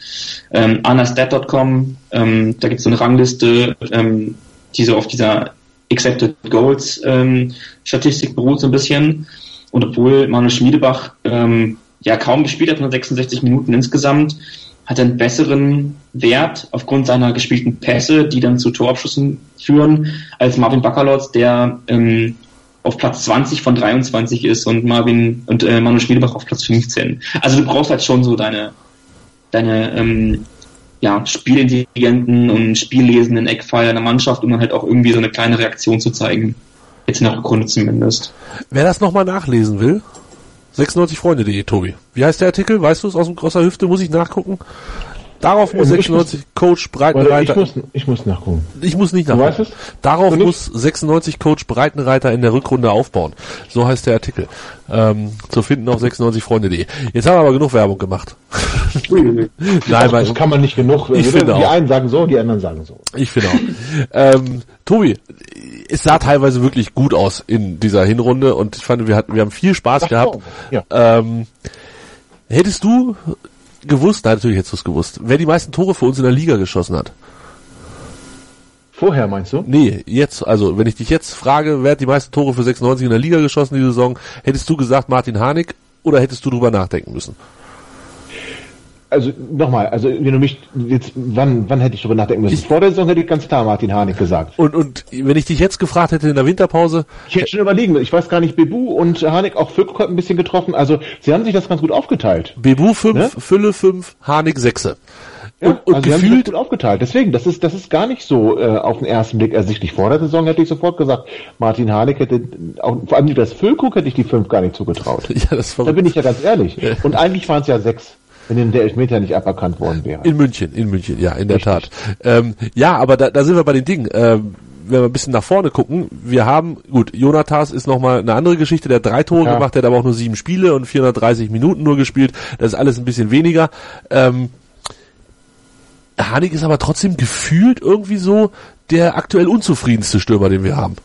Speaker 2: ähm, anastat.com. Ähm, da gibt es so eine Rangliste, ähm, die so auf dieser Accepted Goals ähm, Statistik beruht so ein bisschen. Und obwohl Manuel Schmiedebach ähm, ja kaum gespielt hat, nur 66 Minuten insgesamt, hat einen besseren Wert aufgrund seiner gespielten Pässe, die dann zu Torabschüssen führen, als Marvin Bakalotz, der ähm, auf Platz 20 von 23 ist und Marvin und äh, Manu Schmiedebach auf Platz 15. Also du brauchst halt schon so deine deine ähm, ja, spielintelligenten und spiellesenden Eckpfeiler der Mannschaft, um dann halt auch irgendwie so eine kleine Reaktion zu zeigen. Jetzt in der Rückrunde zumindest.
Speaker 1: Wer das nochmal nachlesen will, 96freunde.de, Tobi. Wie heißt der Artikel? Weißt du es aus, aus der Hüfte? Muss ich nachgucken? Darauf muss 96 muss, Coach Breitenreiter.
Speaker 3: Ich muss, ich muss nachgucken.
Speaker 1: Ich muss nicht nachgucken. Du weißt es? Darauf muss 96 Coach Breitenreiter in der Rückrunde aufbauen. So heißt der Artikel. Ähm, zu finden auf 96freunde.de. Jetzt haben wir aber genug Werbung gemacht.
Speaker 3: Nein, das kann man nicht genug.
Speaker 1: Ich finde
Speaker 3: die
Speaker 1: auch.
Speaker 3: einen sagen so, die anderen sagen so.
Speaker 1: Ich finde auch. ähm, Tobi, es sah teilweise wirklich gut aus in dieser Hinrunde und ich fand, wir hatten, wir haben viel Spaß Ach, gehabt. Ja. Ähm, hättest du gewusst, nein, natürlich hättest du es gewusst, wer die meisten Tore für uns in der Liga geschossen hat?
Speaker 3: Vorher meinst du?
Speaker 1: Nee, jetzt, also wenn ich dich jetzt frage, wer hat die meisten Tore für 96 in der Liga geschossen die Saison, hättest du gesagt Martin Harnik oder hättest du drüber nachdenken müssen?
Speaker 3: Also nochmal, also wenn du mich jetzt, wann, wann hätte ich darüber nachdenken müssen? Ich, Vor der Saison hätte ich ganz klar Martin Harnik gesagt.
Speaker 1: Und, und wenn ich dich jetzt gefragt hätte in der Winterpause?
Speaker 3: Ich hätte schon überlegen, ich weiß gar nicht, Bebu und Harnik auch Füllkrug hat ein bisschen getroffen, also sie haben sich das ganz gut aufgeteilt.
Speaker 1: Bebu 5, ne? Fülle 5, Harnik 6.
Speaker 3: Ja, und, und also gefühlt gut aufgeteilt. Deswegen, das ist, das ist gar nicht so äh, auf den ersten Blick ersichtlich. Vor der Saison hätte ich sofort gesagt, Martin Harnik hätte, auch, vor allem das Füllkrug hätte ich die fünf gar nicht zugetraut. ja, das war da bin ich ja ganz ehrlich. Und eigentlich waren es ja sechs. Wenn ihm der Elfmeter nicht aberkannt worden wäre.
Speaker 1: In München, in München, ja, in der Richtig. Tat. Ähm, ja, aber da, da sind wir bei den Dingen. Ähm, wenn wir ein bisschen nach vorne gucken, wir haben, gut, Jonathas ist nochmal eine andere Geschichte, der hat drei Tore ja. gemacht, der hat aber auch nur sieben Spiele und 430 Minuten nur gespielt, das ist alles ein bisschen weniger. Ähm, Hanig ist aber trotzdem gefühlt irgendwie so der aktuell unzufriedenste Stürmer, den wir haben.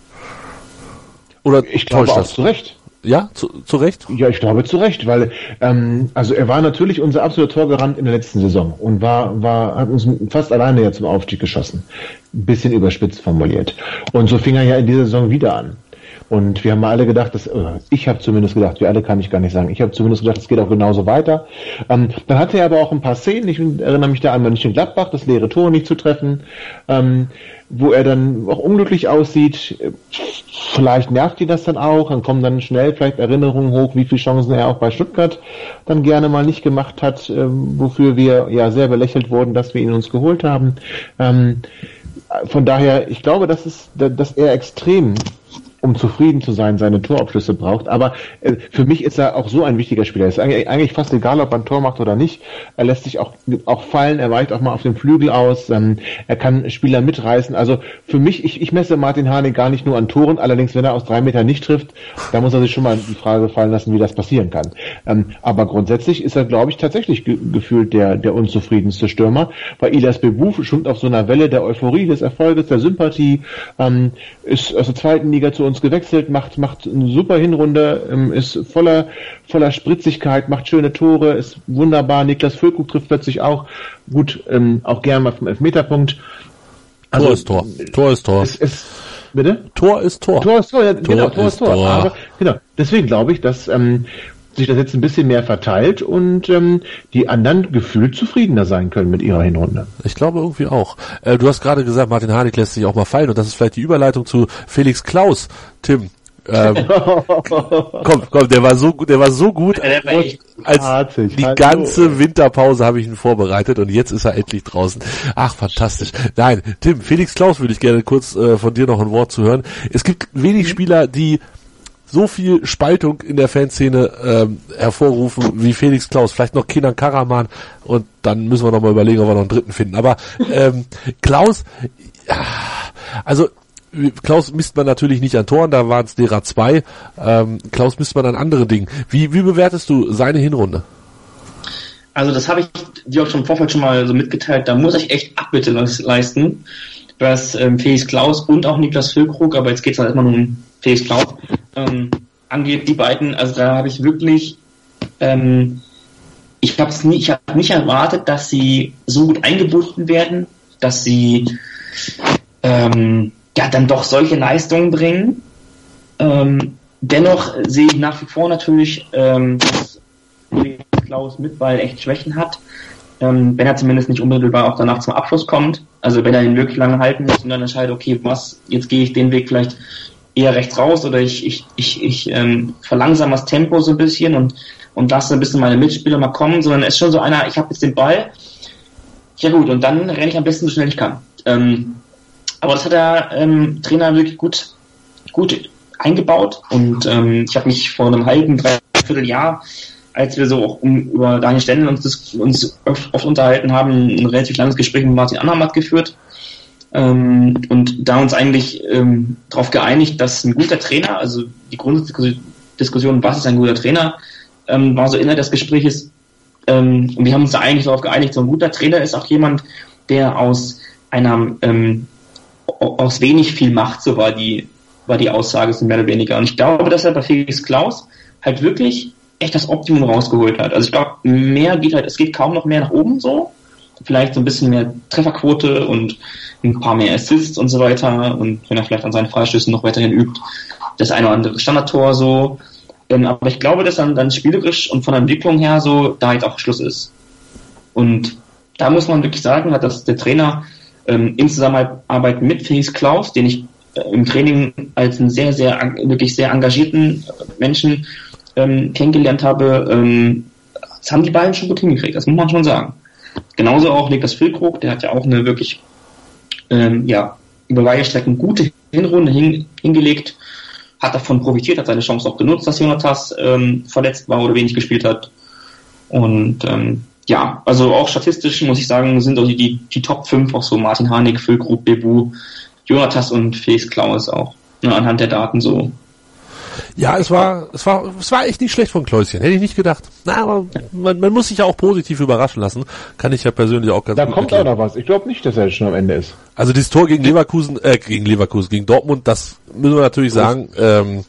Speaker 3: Oder ich glaube auch das? zu Recht.
Speaker 1: Ja, zu, zu Recht?
Speaker 3: Ja, ich glaube zu Recht, weil ähm, also er war natürlich unser absoluter Torgarant in der letzten Saison und war, war, hat uns fast alleine ja zum Aufstieg geschossen. Bisschen überspitzt formuliert. Und so fing er ja in dieser Saison wieder an. Und wir haben alle gedacht, dass, ich habe zumindest gedacht, wir alle kann ich gar nicht sagen, ich habe zumindest gedacht, es geht auch genauso weiter. Ähm, dann hatte er aber auch ein paar Szenen, ich erinnere mich da an Mönchengladbach, das leere Tor nicht zu treffen, ähm, wo er dann auch unglücklich aussieht. Vielleicht nervt ihn das dann auch, dann kommen dann schnell vielleicht Erinnerungen hoch, wie viele Chancen er auch bei Stuttgart dann gerne mal nicht gemacht hat, ähm, wofür wir ja sehr belächelt wurden, dass wir ihn uns geholt haben. Ähm, von daher, ich glaube, dass, es, dass er extrem um zufrieden zu sein, seine Torabschlüsse braucht. Aber äh, für mich ist er auch so ein wichtiger Spieler. Es ist eigentlich, eigentlich, fast egal, ob er ein Tor macht oder nicht. Er lässt sich auch, auch fallen, er weicht auch mal auf den Flügel aus, ähm, er kann Spieler mitreißen. Also für mich, ich, ich messe Martin Hane gar nicht nur an Toren, allerdings wenn er aus drei Metern nicht trifft, da muss er sich schon mal die Frage fallen lassen, wie das passieren kann. Ähm, aber grundsätzlich ist er, glaube ich, tatsächlich ge gefühlt der, der unzufriedenste Stürmer, weil Ilas Bebu schwimmt auf so einer Welle der Euphorie, des Erfolges, der Sympathie, ähm, ist aus der zweiten Liga zu uns gewechselt, macht, macht eine super Hinrunde, ähm, ist voller, voller Spritzigkeit, macht schöne Tore, ist wunderbar. Niklas Füllkrug trifft plötzlich auch gut, ähm, auch gern mal vom Elfmeterpunkt.
Speaker 1: Also, Tor ist Tor. Tor ist Tor.
Speaker 3: Es, es, bitte?
Speaker 1: Tor ist Tor.
Speaker 3: Tor ist Tor, ja, Tor genau, Tor ist Tor. Tor. Aber, genau, deswegen glaube ich, dass ähm, sich das jetzt ein bisschen mehr verteilt und ähm, die anderen gefühlt zufriedener sein können mit ihrer Hinrunde.
Speaker 1: Ich glaube irgendwie auch. Äh, du hast gerade gesagt, Martin Harnik lässt sich auch mal fallen und das ist vielleicht die Überleitung zu Felix Klaus. Tim, ähm, komm, komm, der war so gut, der war so gut. Als die ganze Winterpause habe ich ihn vorbereitet und jetzt ist er endlich draußen. Ach, fantastisch. Nein, Tim, Felix Klaus würde ich gerne kurz äh, von dir noch ein Wort zu hören. Es gibt wenig Spieler, die so viel Spaltung in der Fanszene ähm, hervorrufen wie Felix Klaus, vielleicht noch Kinan Karaman und dann müssen wir noch mal überlegen, ob wir noch einen dritten finden. Aber ähm, Klaus, also Klaus misst man natürlich nicht an Toren, da waren es derer zwei. Ähm, Klaus misst man an andere Dingen. Wie, wie bewertest du seine Hinrunde?
Speaker 2: Also das habe ich dir auch schon im Vorfeld schon mal so mitgeteilt. Da muss ich echt Abbitte leisten, was ähm, Felix Klaus und auch Niklas Füllkrug, aber jetzt geht es halt erstmal um Felix Klaus, ähm, angeht, die beiden, also da habe ich wirklich, ähm, ich habe es ich habe nicht erwartet, dass sie so gut eingebunden werden, dass sie ähm, ja dann doch solche Leistungen bringen. Ähm, dennoch sehe ich nach wie vor natürlich, ähm, dass Klaus Mitwall echt Schwächen hat. Ähm, wenn er zumindest nicht unmittelbar auch danach zum Abschluss kommt. Also wenn er ihn wirklich lange halten muss und dann entscheidet, okay, was, jetzt gehe ich den Weg vielleicht eher rechts raus oder ich, ich, ich, ich ähm, verlangsame das Tempo so ein bisschen und, und lasse ein bisschen meine Mitspieler mal kommen, sondern er ist schon so einer, ich habe jetzt den Ball, ja gut, und dann renne ich am besten so schnell ich kann. Ähm, aber das hat der ähm, Trainer wirklich gut, gut eingebaut und ähm, ich habe mich vor einem halben, dreiviertel Jahr, als wir so auch um, über Daniel Stendel uns, uns oft, unterhalten haben, ein relativ langes Gespräch mit Martin Annermatt geführt ähm, und da uns eigentlich ähm, darauf geeinigt, dass ein guter Trainer, also die Grunddiskussion, was ist ein guter Trainer, ähm, war so innerhalb des Gesprächs, ähm, und wir haben uns da eigentlich darauf geeinigt, so ein guter Trainer ist auch jemand, der aus einer, ähm, aus wenig viel macht, so war die, war die Aussage so mehr oder weniger. Und ich glaube, dass er bei Felix Klaus halt wirklich echt das Optimum rausgeholt hat. Also ich glaube, mehr geht halt, es geht kaum noch mehr nach oben so. Vielleicht so ein bisschen mehr Trefferquote und ein paar mehr Assists und so weiter und wenn er vielleicht an seinen Freistößen noch weiterhin übt, das eine oder andere Standardtor so. Ähm, aber ich glaube, dass dann, dann spielerisch und von der Entwicklung her so da jetzt auch Schluss ist. Und da muss man wirklich sagen, dass der Trainer ähm, in Zusammenarbeit mit Felix Klaus, den ich äh, im Training als einen sehr, sehr, wirklich sehr engagierten Menschen ähm, kennengelernt habe, ähm, das haben die beiden schon gut hingekriegt, das muss man schon sagen. Genauso auch Niklas Füllkrug, der hat ja auch eine wirklich ähm, ja, über weite Strecken gute Hinrunde hin, hingelegt, hat davon profitiert, hat seine Chance auch genutzt, dass Jonatas ähm, verletzt war oder wenig gespielt hat. Und ähm, ja, also auch statistisch muss ich sagen, sind auch die, die Top 5 auch so Martin Harnik, Füllkrug, Bebu, Jonatas und Felix Klaus auch. Ne, anhand der Daten so
Speaker 1: ja, es war, es war, es war echt nicht schlecht von Kläuschen. Hätte ich nicht gedacht. Na, aber man, man muss sich ja auch positiv überraschen lassen. Kann ich ja persönlich auch ganz
Speaker 3: da gut Da kommt erklären. auch noch was. Ich glaube nicht, dass er schon am Ende ist.
Speaker 1: Also dieses Tor gegen Leverkusen, äh, gegen Leverkusen, gegen Dortmund, das müssen wir natürlich sagen, ähm,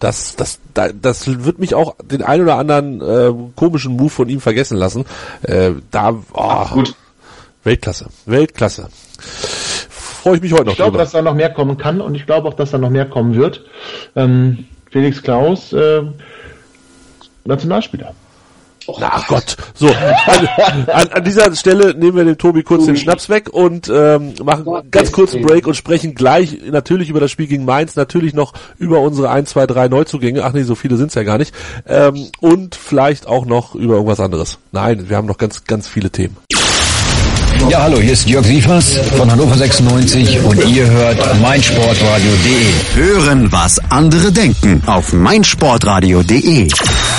Speaker 1: das, das, das wird mich auch den ein oder anderen äh, komischen Move von ihm vergessen lassen. Äh, da, oh, gut. Weltklasse, Weltklasse. freue ich mich heute noch
Speaker 3: Ich glaube,
Speaker 1: drüber.
Speaker 3: dass da noch mehr kommen kann und ich glaube auch, dass da noch mehr kommen wird. Ähm, Felix Klaus, äh, Nationalspieler.
Speaker 1: Ach Gott. So, an, an, an dieser Stelle nehmen wir dem Tobi kurz den Schnaps weg und ähm, machen einen ganz kurzen Break und sprechen gleich natürlich über das Spiel gegen Mainz, natürlich noch über unsere 1, 2, 3 Neuzugänge. Ach nee, so viele sind's ja gar nicht. Ähm, und vielleicht auch noch über irgendwas anderes. Nein, wir haben noch ganz, ganz viele Themen.
Speaker 4: Ja, hallo, hier ist Jörg Sievers von Hannover 96 und ihr hört meinsportradio.de.
Speaker 5: Hören, was andere denken auf meinsportradio.de.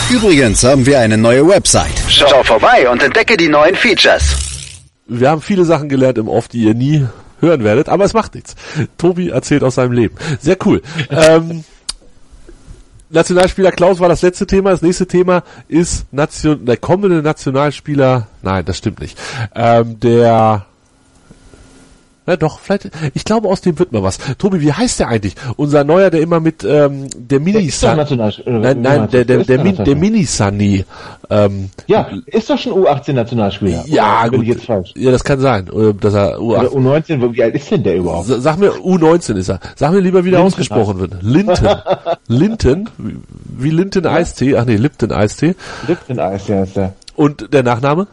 Speaker 5: Übrigens haben wir eine neue Website. Schau vorbei und entdecke die neuen Features.
Speaker 1: Wir haben viele Sachen gelernt im Off, die ihr nie hören werdet, aber es macht nichts. Tobi erzählt aus seinem Leben. Sehr cool. ähm, Nationalspieler Klaus war das letzte Thema. Das nächste Thema ist Nation, der kommende Nationalspieler. Nein, das stimmt nicht. Ähm, der na doch, vielleicht, ich glaube, aus dem wird mal was. Tobi, wie heißt der eigentlich? Unser Neuer, der immer mit ähm, der Mini
Speaker 3: National- äh,
Speaker 1: Nein, nein, der, der, der, Min, der Mini Sunny. Ähm,
Speaker 3: Ja, ist doch schon U18-Nationalspieler.
Speaker 1: ja,
Speaker 3: Oder bin
Speaker 1: gut.
Speaker 3: ich jetzt falsch?
Speaker 1: Ja, das kann sein, äh, dass er
Speaker 3: Oder
Speaker 1: U8,
Speaker 3: U19, wie alt ist denn der überhaupt?
Speaker 1: Sa- Sag mir, U19 ist er. Sag mir lieber, wie der
Speaker 3: Linton
Speaker 1: ausgesprochen wird. Linton. Linton, wie- Linton Eistee. Ach nee, Lipton Eistee.
Speaker 3: Lipton Eis, ja, ist der.
Speaker 1: Und der Nachname?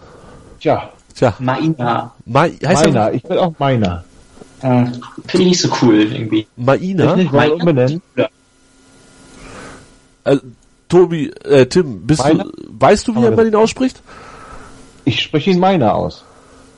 Speaker 3: Tja,
Speaker 1: Tja,
Speaker 2: Maina.
Speaker 1: Mai, heißt
Speaker 3: meiner.
Speaker 1: er
Speaker 3: Ich will auch meiner.
Speaker 2: Äh, Finde ich nicht so cool irgendwie.
Speaker 1: Maina?
Speaker 3: Ich nicht mal umbenennen.
Speaker 1: Äh, Tobi, äh, Tim, bist
Speaker 3: Meiner?
Speaker 1: du, weißt du, wie
Speaker 3: Aber
Speaker 1: man ihn ausspricht?
Speaker 3: Ich spreche ihn meiner aus.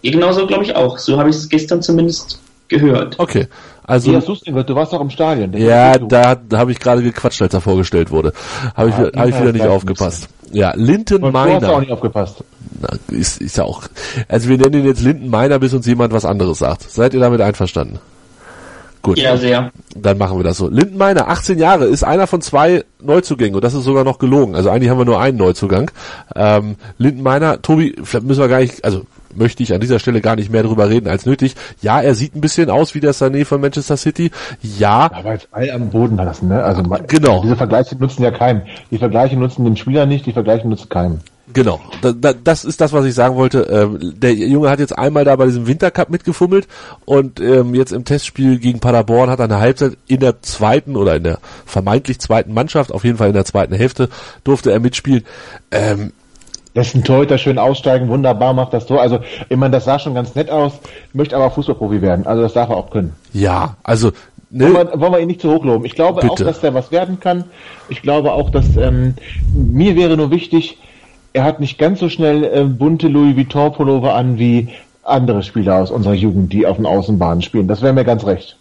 Speaker 2: Ja, genauso glaube ich auch. So habe ich es gestern zumindest gehört.
Speaker 1: Okay. Also,
Speaker 3: hast du warst doch im Stadion.
Speaker 1: Ja, da, da habe ich gerade gequatscht, als er vorgestellt wurde. Habe ich,
Speaker 3: Ah,
Speaker 1: hab ich wieder nicht aufgepasst. Ja, Linton
Speaker 3: Und du hast auch
Speaker 1: Meiner.
Speaker 3: nicht aufgepasst.
Speaker 1: Na, ist, ist ja auch, also wir nennen ihn jetzt Linton Meiner, bis uns jemand was anderes sagt. Seid ihr damit einverstanden? Gut.
Speaker 2: Ja, sehr.
Speaker 1: Dann machen wir das so. Linden Meiner, 18 Jahre, ist einer von zwei Neuzugängen und das ist sogar noch gelogen. Also eigentlich haben wir nur einen Neuzugang. Ähm, Linden Meiner, Tobi, vielleicht müssen wir gar nicht, also möchte ich an dieser Stelle gar nicht mehr drüber reden als nötig. Ja, er sieht ein bisschen aus wie der Sané von Manchester City. Ja,
Speaker 3: Aber jetzt all am Boden lassen, ne? Also
Speaker 1: Genau.
Speaker 3: Diese Vergleiche nutzen ja keinem. Die Vergleiche nutzen den Spieler nicht, die Vergleiche nutzen keinem.
Speaker 1: Genau, da, da, das ist das, was ich sagen wollte. Ähm, der Junge hat jetzt einmal da bei diesem Wintercup mitgefummelt und ähm, jetzt im Testspiel gegen Paderborn hat er eine Halbzeit in der zweiten oder in der vermeintlich zweiten Mannschaft, auf jeden Fall in der zweiten Hälfte, durfte er mitspielen. Ähm,
Speaker 3: Lässt einen Torhüter schön aussteigen, wunderbar macht das Tor. Also, ich meine, das sah schon ganz nett aus, möchte aber Fußballprofi werden. Also, das darf er auch können.
Speaker 1: ja, also
Speaker 3: Wollen
Speaker 1: ne,
Speaker 3: wir, wollen wir ihn nicht zu hoch loben. Ich glaube auch,
Speaker 1: Bitte.
Speaker 3: dass der was werden kann. Ich glaube auch, dass ähm, mir wäre nur wichtig, er hat nicht ganz so schnell äh, bunte Louis Vuitton Pullover an wie andere Spieler aus unserer Jugend, die auf den Außenbahnen spielen. Das wäre mir ganz recht.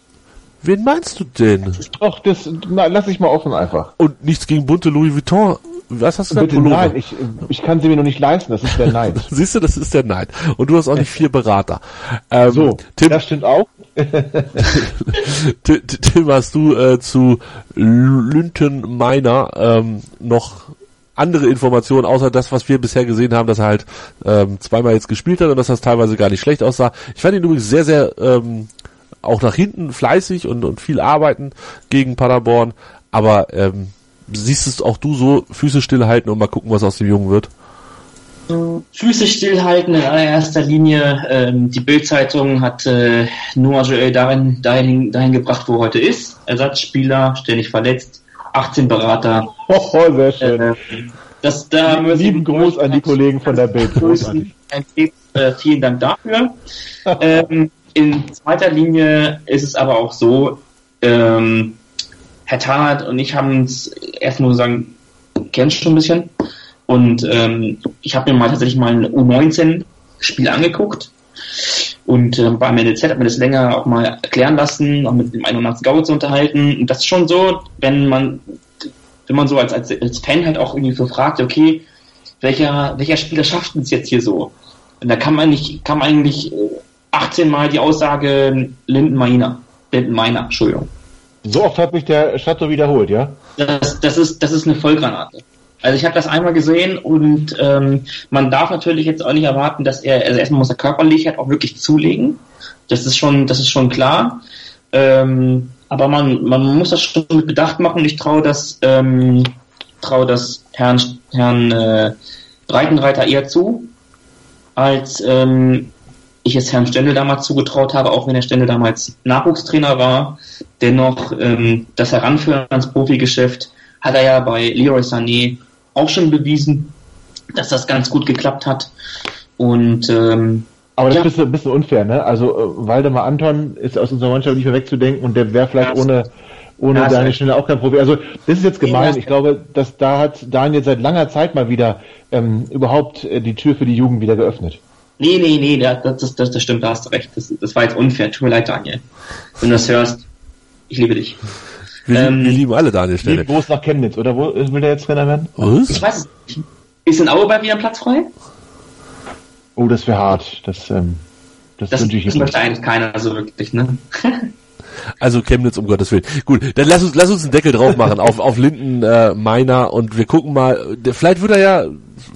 Speaker 1: wen meinst du denn?
Speaker 3: Doch, das na, lass ich mal offen einfach.
Speaker 1: Und nichts gegen bunte Louis Vuitton. Was hast du gesagt?
Speaker 3: Bitte, nein, ich, ich kann sie mir noch nicht leisten, das ist der Neid.
Speaker 1: Siehst du, das ist der Neid. Und du hast auch nicht vier Berater. Ähm,
Speaker 3: So,
Speaker 1: Tim,
Speaker 3: das stimmt auch.
Speaker 1: Tim, Tim, hast du äh, zu Lünten Meiner ähm, noch andere Informationen, außer das, was wir bisher gesehen haben, dass er halt ähm, zweimal jetzt gespielt hat und dass das teilweise gar nicht schlecht aussah. Ich fand ihn übrigens sehr, sehr ähm, auch nach hinten fleißig und, und viel arbeiten gegen Paderborn. Aber ähm, siehst es auch du so, Füße stillhalten und mal gucken, was aus dem Jungen wird?
Speaker 2: Füße stillhalten in allererster Linie. Ähm, die Bild-Zeitung hat äh, Noah Joel dahin, dahin, dahin gebracht, wo er heute ist. Ersatzspieler, ständig verletzt, 18 Berater.
Speaker 3: Oh, sehr schön.
Speaker 2: Äh, das, da müssen-
Speaker 3: Lieben Gruß an die Kollegen von der Bild.
Speaker 2: Ein äh, vielen Dank dafür. ähm, in zweiter Linie ist es aber auch so, ähm, Herr Tarnert und ich haben uns erstmal so sagen, kennst schon ein bisschen. Und ähm, ich habe mir mal tatsächlich mal ein U19-Spiel angeguckt. Und ähm, beim NLZ hat mir das länger auch mal erklären lassen, auch mit dem einen oder anderen Scout zu unterhalten. Und das ist schon so, wenn man, wenn man so als, als, als Fan halt auch irgendwie so fragt, okay, welcher, welcher Spieler schafft es jetzt hier so? Und da kann man nicht, kann man eigentlich äh, 18 Mal die Aussage Linden Meiner, Linden Meiner, Entschuldigung.
Speaker 3: So oft hat mich der Chateau wiederholt, ja?
Speaker 2: Das, das ist, das ist eine Vollgranate. Also ich habe das einmal gesehen und ähm, man darf natürlich jetzt auch nicht erwarten, dass er, also erstmal muss er körperlich halt auch wirklich zulegen. Das ist schon, das ist schon klar. Ähm, aber man, man muss das schon mit Bedacht machen. Ich traue das, ähm, traue das Herrn, Herrn äh, Breitenreiter eher zu, als ähm, ich es Herrn Stendel damals zugetraut habe, auch wenn Herr Stendel damals Nachwuchstrainer war. Dennoch ähm, das Heranführen ans Profigeschäft hat er ja bei Leroy Sané auch schon bewiesen, dass das ganz gut geklappt hat. Und ähm,
Speaker 3: aber das ja. ist ein bisschen unfair, ne? Also äh, Waldemar Anton ist aus unserer Mannschaft nicht mehr wegzudenken und der wäre vielleicht ja, ohne ohne ja, Daniel Schnelle auch kein Profi. Also das ist jetzt gemein. Ich glaube, dass da hat Daniel seit langer Zeit mal wieder ähm, überhaupt äh, die Tür für die Jugend wieder geöffnet.
Speaker 2: Nee, nee, nee, das, das, das, das stimmt, da hast du recht. Das, das war jetzt unfair. Tut mir leid, Daniel. Wenn du das hörst, ich liebe dich.
Speaker 1: Wir, ähm, wir lieben alle Daniel Stelle.
Speaker 3: Wo ist nach Chemnitz, oder wo will der jetzt Trainer werden?
Speaker 2: Was? Ich weiß es nicht. Ist in Auerbach wieder Platz frei?
Speaker 3: Oh, das wäre hart. Das, ähm,
Speaker 2: das, das, wünsche ich das möchte eigentlich keiner so wirklich, ne?
Speaker 1: Also Chemnitz, um Gottes Willen. Gut, dann lass uns, lass uns einen Deckel drauf machen auf, auf Linden äh, Meiner und wir gucken mal, der, vielleicht wird er ja,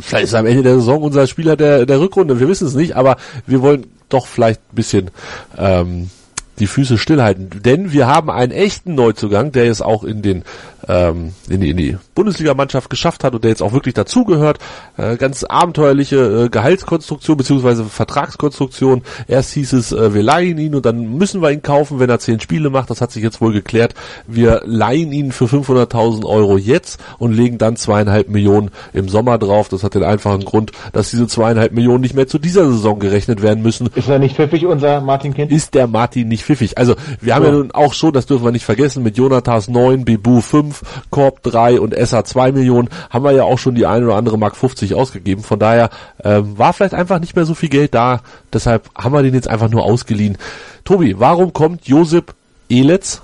Speaker 1: vielleicht ist er am Ende der Saison unser Spieler der, der Rückrunde, wir wissen es nicht, aber wir wollen doch vielleicht ein bisschen ähm, die Füße stillhalten. Denn wir haben einen echten Neuzugang, der jetzt auch in den ähm, in die, in die Bundesligamannschaft geschafft hat und der jetzt auch wirklich dazugehört. Äh, ganz abenteuerliche äh, Gehaltskonstruktion beziehungsweise Vertragskonstruktion. Erst hieß es, äh, wir leihen ihn und dann müssen wir ihn kaufen, wenn er zehn Spiele macht. Das hat sich jetzt wohl geklärt. Wir leihen ihn für 500.000 Euro jetzt und legen dann zweieinhalb Millionen im Sommer drauf. Das hat den einfachen Grund, dass diese zweieinhalb Millionen nicht mehr zu dieser Saison gerechnet werden müssen.
Speaker 3: Ist er nicht pfiffig, unser Martin Kind?
Speaker 1: Ist der Martin nicht pfiffig? Also wir haben ja, ja nun auch schon, das dürfen wir nicht vergessen, mit Jonathas 9, Bebu 5, 5, Korb 3 und SA 2 Millionen, haben wir ja auch schon die eine oder andere Mark 50 ausgegeben. Von daher ähm, war vielleicht einfach nicht mehr so viel Geld da. Deshalb haben wir den jetzt einfach nur ausgeliehen. Tobi, warum kommt Josip Elitz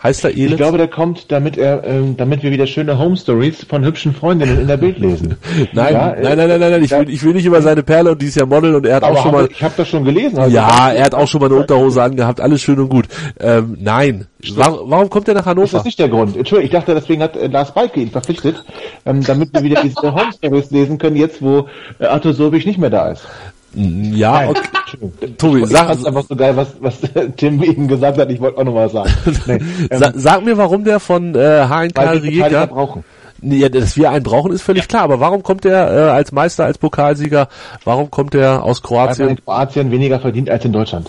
Speaker 1: Heißt er Elitz?
Speaker 3: Ich glaube, der kommt, damit er, ähm, damit wir wieder schöne Home Stories von hübschen Freundinnen in der Bild lesen.
Speaker 1: nein, ja, nein, nein, nein, nein, nein, ich will, ich will nicht über seine Perle und die ist ja Model und er hat auch schon mal.
Speaker 3: Ich habe das schon gelesen.
Speaker 1: Also ja, er hat auch schon mal eine Unterhose angehabt, alles schön und gut. Ähm, nein, warum, warum kommt er nach Hannover? Das
Speaker 3: ist nicht der Grund. Entschuldigung, ich dachte, deswegen hat äh, Lars Balke ihn verpflichtet, ähm, damit wir wieder diese Home Stories lesen können, jetzt wo äh, Arthur Sobich nicht mehr da ist.
Speaker 1: Ja, okay.
Speaker 3: Tobi, ich sag. Ich einfach so geil, was, was Tim eben gesagt hat. Ich wollte auch noch mal sagen.
Speaker 1: Nee, ähm, Sa sag mir, warum der von äh, HNK Rijeka brauchen. Ja, dass wir einen brauchen, ist völlig klar. Aber warum kommt der äh, als Meister, als Pokalsieger? Warum kommt der aus Kroatien? Weil
Speaker 3: in Kroatien weniger verdient als in Deutschland.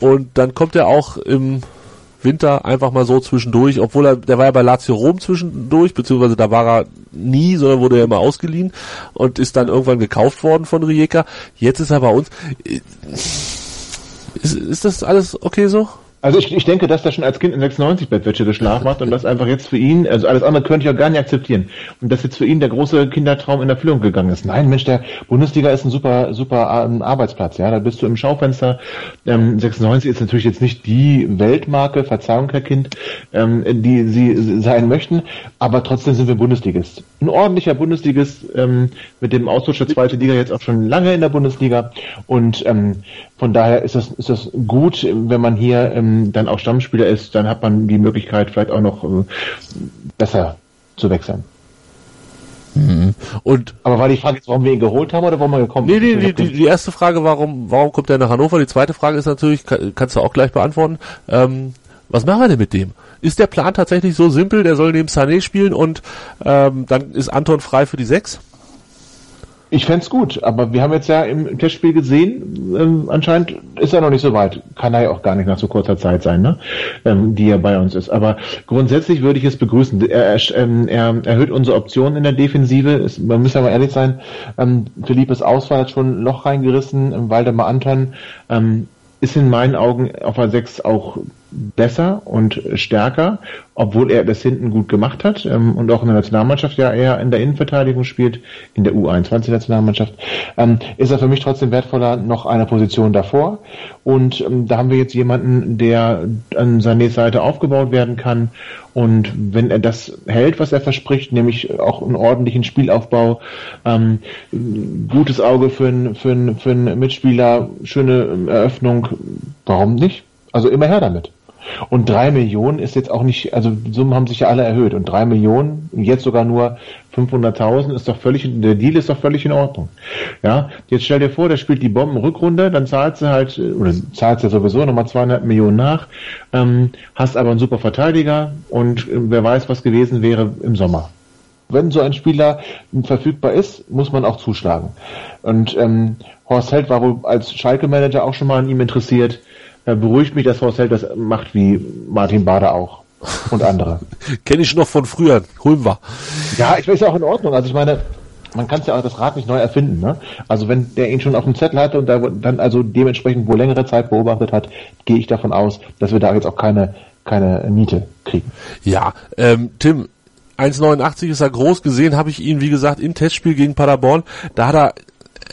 Speaker 1: Und dann kommt er auch im Winter einfach mal so zwischendurch, obwohl er, der war ja bei Lazio Rom zwischendurch, beziehungsweise da war er nie, sondern wurde er immer ausgeliehen und ist dann irgendwann gekauft worden von Rijeka. Jetzt ist er bei uns. Ist, ist das alles okay so?
Speaker 3: Also ich, ich denke, dass er schon als Kind in 96 Bettwäsche geschlafen hat und das einfach jetzt für ihn, also alles andere könnte ich auch gar nicht akzeptieren. Und dass jetzt für ihn der große Kindertraum in Erfüllung gegangen ist. Nein, Mensch, der Bundesliga ist ein super, super ähm, Arbeitsplatz, ja. Da bist du im Schaufenster. Ähm, 96 ist natürlich jetzt nicht die Weltmarke, Verzeihung, Herr Kind, ähm, die sie sein möchten, aber trotzdem sind wir Bundesligist. Ein ordentlicher Bundesligist ähm, mit dem Austausch der zweite Liga jetzt auch schon lange in der Bundesliga. Und ähm, von daher ist das, ist das gut, wenn man hier ähm, dann auch Stammspieler ist, dann hat man die Möglichkeit, vielleicht auch noch äh, besser zu wechseln.
Speaker 1: Mhm. Und
Speaker 3: aber war die Frage jetzt, warum wir ihn geholt haben oder warum wir gekommen
Speaker 1: sind? Nee, nee, die, die, die erste Frage, warum, warum kommt er nach Hannover? Die zweite Frage ist natürlich, kann, kannst du auch gleich beantworten, ähm, was machen wir denn mit dem? Ist der Plan tatsächlich so simpel, der soll neben Sané spielen und ähm, dann ist Anton frei für die Sechs?
Speaker 3: Ich fände gut, aber wir haben jetzt ja im Testspiel gesehen, ähm, anscheinend ist er noch nicht so weit. Kann er ja auch gar nicht nach so kurzer Zeit sein, ne? Ähm, die er bei uns ist. Aber grundsätzlich würde ich es begrüßen. Er, ähm, er erhöht unsere Optionen in der Defensive. Es, man muss ja mal ehrlich sein, ähm, Philippes Ausfall hat schon ein Loch reingerissen. Ähm, Waldemar Anton ähm, ist in meinen Augen auf a 6 auch besser und stärker, obwohl er das hinten gut gemacht hat ähm, und auch in der Nationalmannschaft ja eher in der Innenverteidigung spielt, in der U21-Nationalmannschaft, ähm, ist er für mich trotzdem wertvoller noch eine Position davor. Und ähm, da haben wir jetzt jemanden, der an seiner Seite aufgebaut werden kann. Und wenn er das hält, was er verspricht, nämlich auch einen ordentlichen Spielaufbau, ähm, gutes Auge für einen für für einen Mitspieler, schöne Eröffnung, warum nicht? Also immer her damit. Und drei Millionen ist jetzt auch nicht, also Summen haben sich ja alle erhöht und drei Millionen, jetzt sogar nur 500.000 ist doch völlig, der Deal ist doch völlig in Ordnung. Ja, jetzt stell dir vor, der spielt die Bombenrückrunde, dann zahlst du halt, oder zahlst du ja sowieso nochmal 200 Millionen nach, ähm, hast aber einen super Verteidiger und äh, wer weiß, was gewesen wäre im Sommer. wenn so ein Spieler verfügbar ist, muss man auch zuschlagen. Und ähm, Horst Held war als Schalke-Manager auch schon mal an ihm interessiert. Da beruhigt mich, dass Horst Held das macht wie Martin Bader auch und andere.
Speaker 1: Kenne ich noch von früher. Holen wir.
Speaker 3: Ja, ich weiß auch in Ordnung. Also ich meine, man kann ja auch das Rad nicht neu erfinden. Ne? Also wenn der ihn schon auf dem Zettel hatte und da, dann also dementsprechend wohl längere Zeit beobachtet hat, gehe ich davon aus, dass wir da jetzt auch keine keine Niete kriegen.
Speaker 1: Ja, ähm, Tim, 1,89 ist er groß gesehen, habe ich ihn, wie gesagt, im Testspiel gegen Paderborn. Da hat er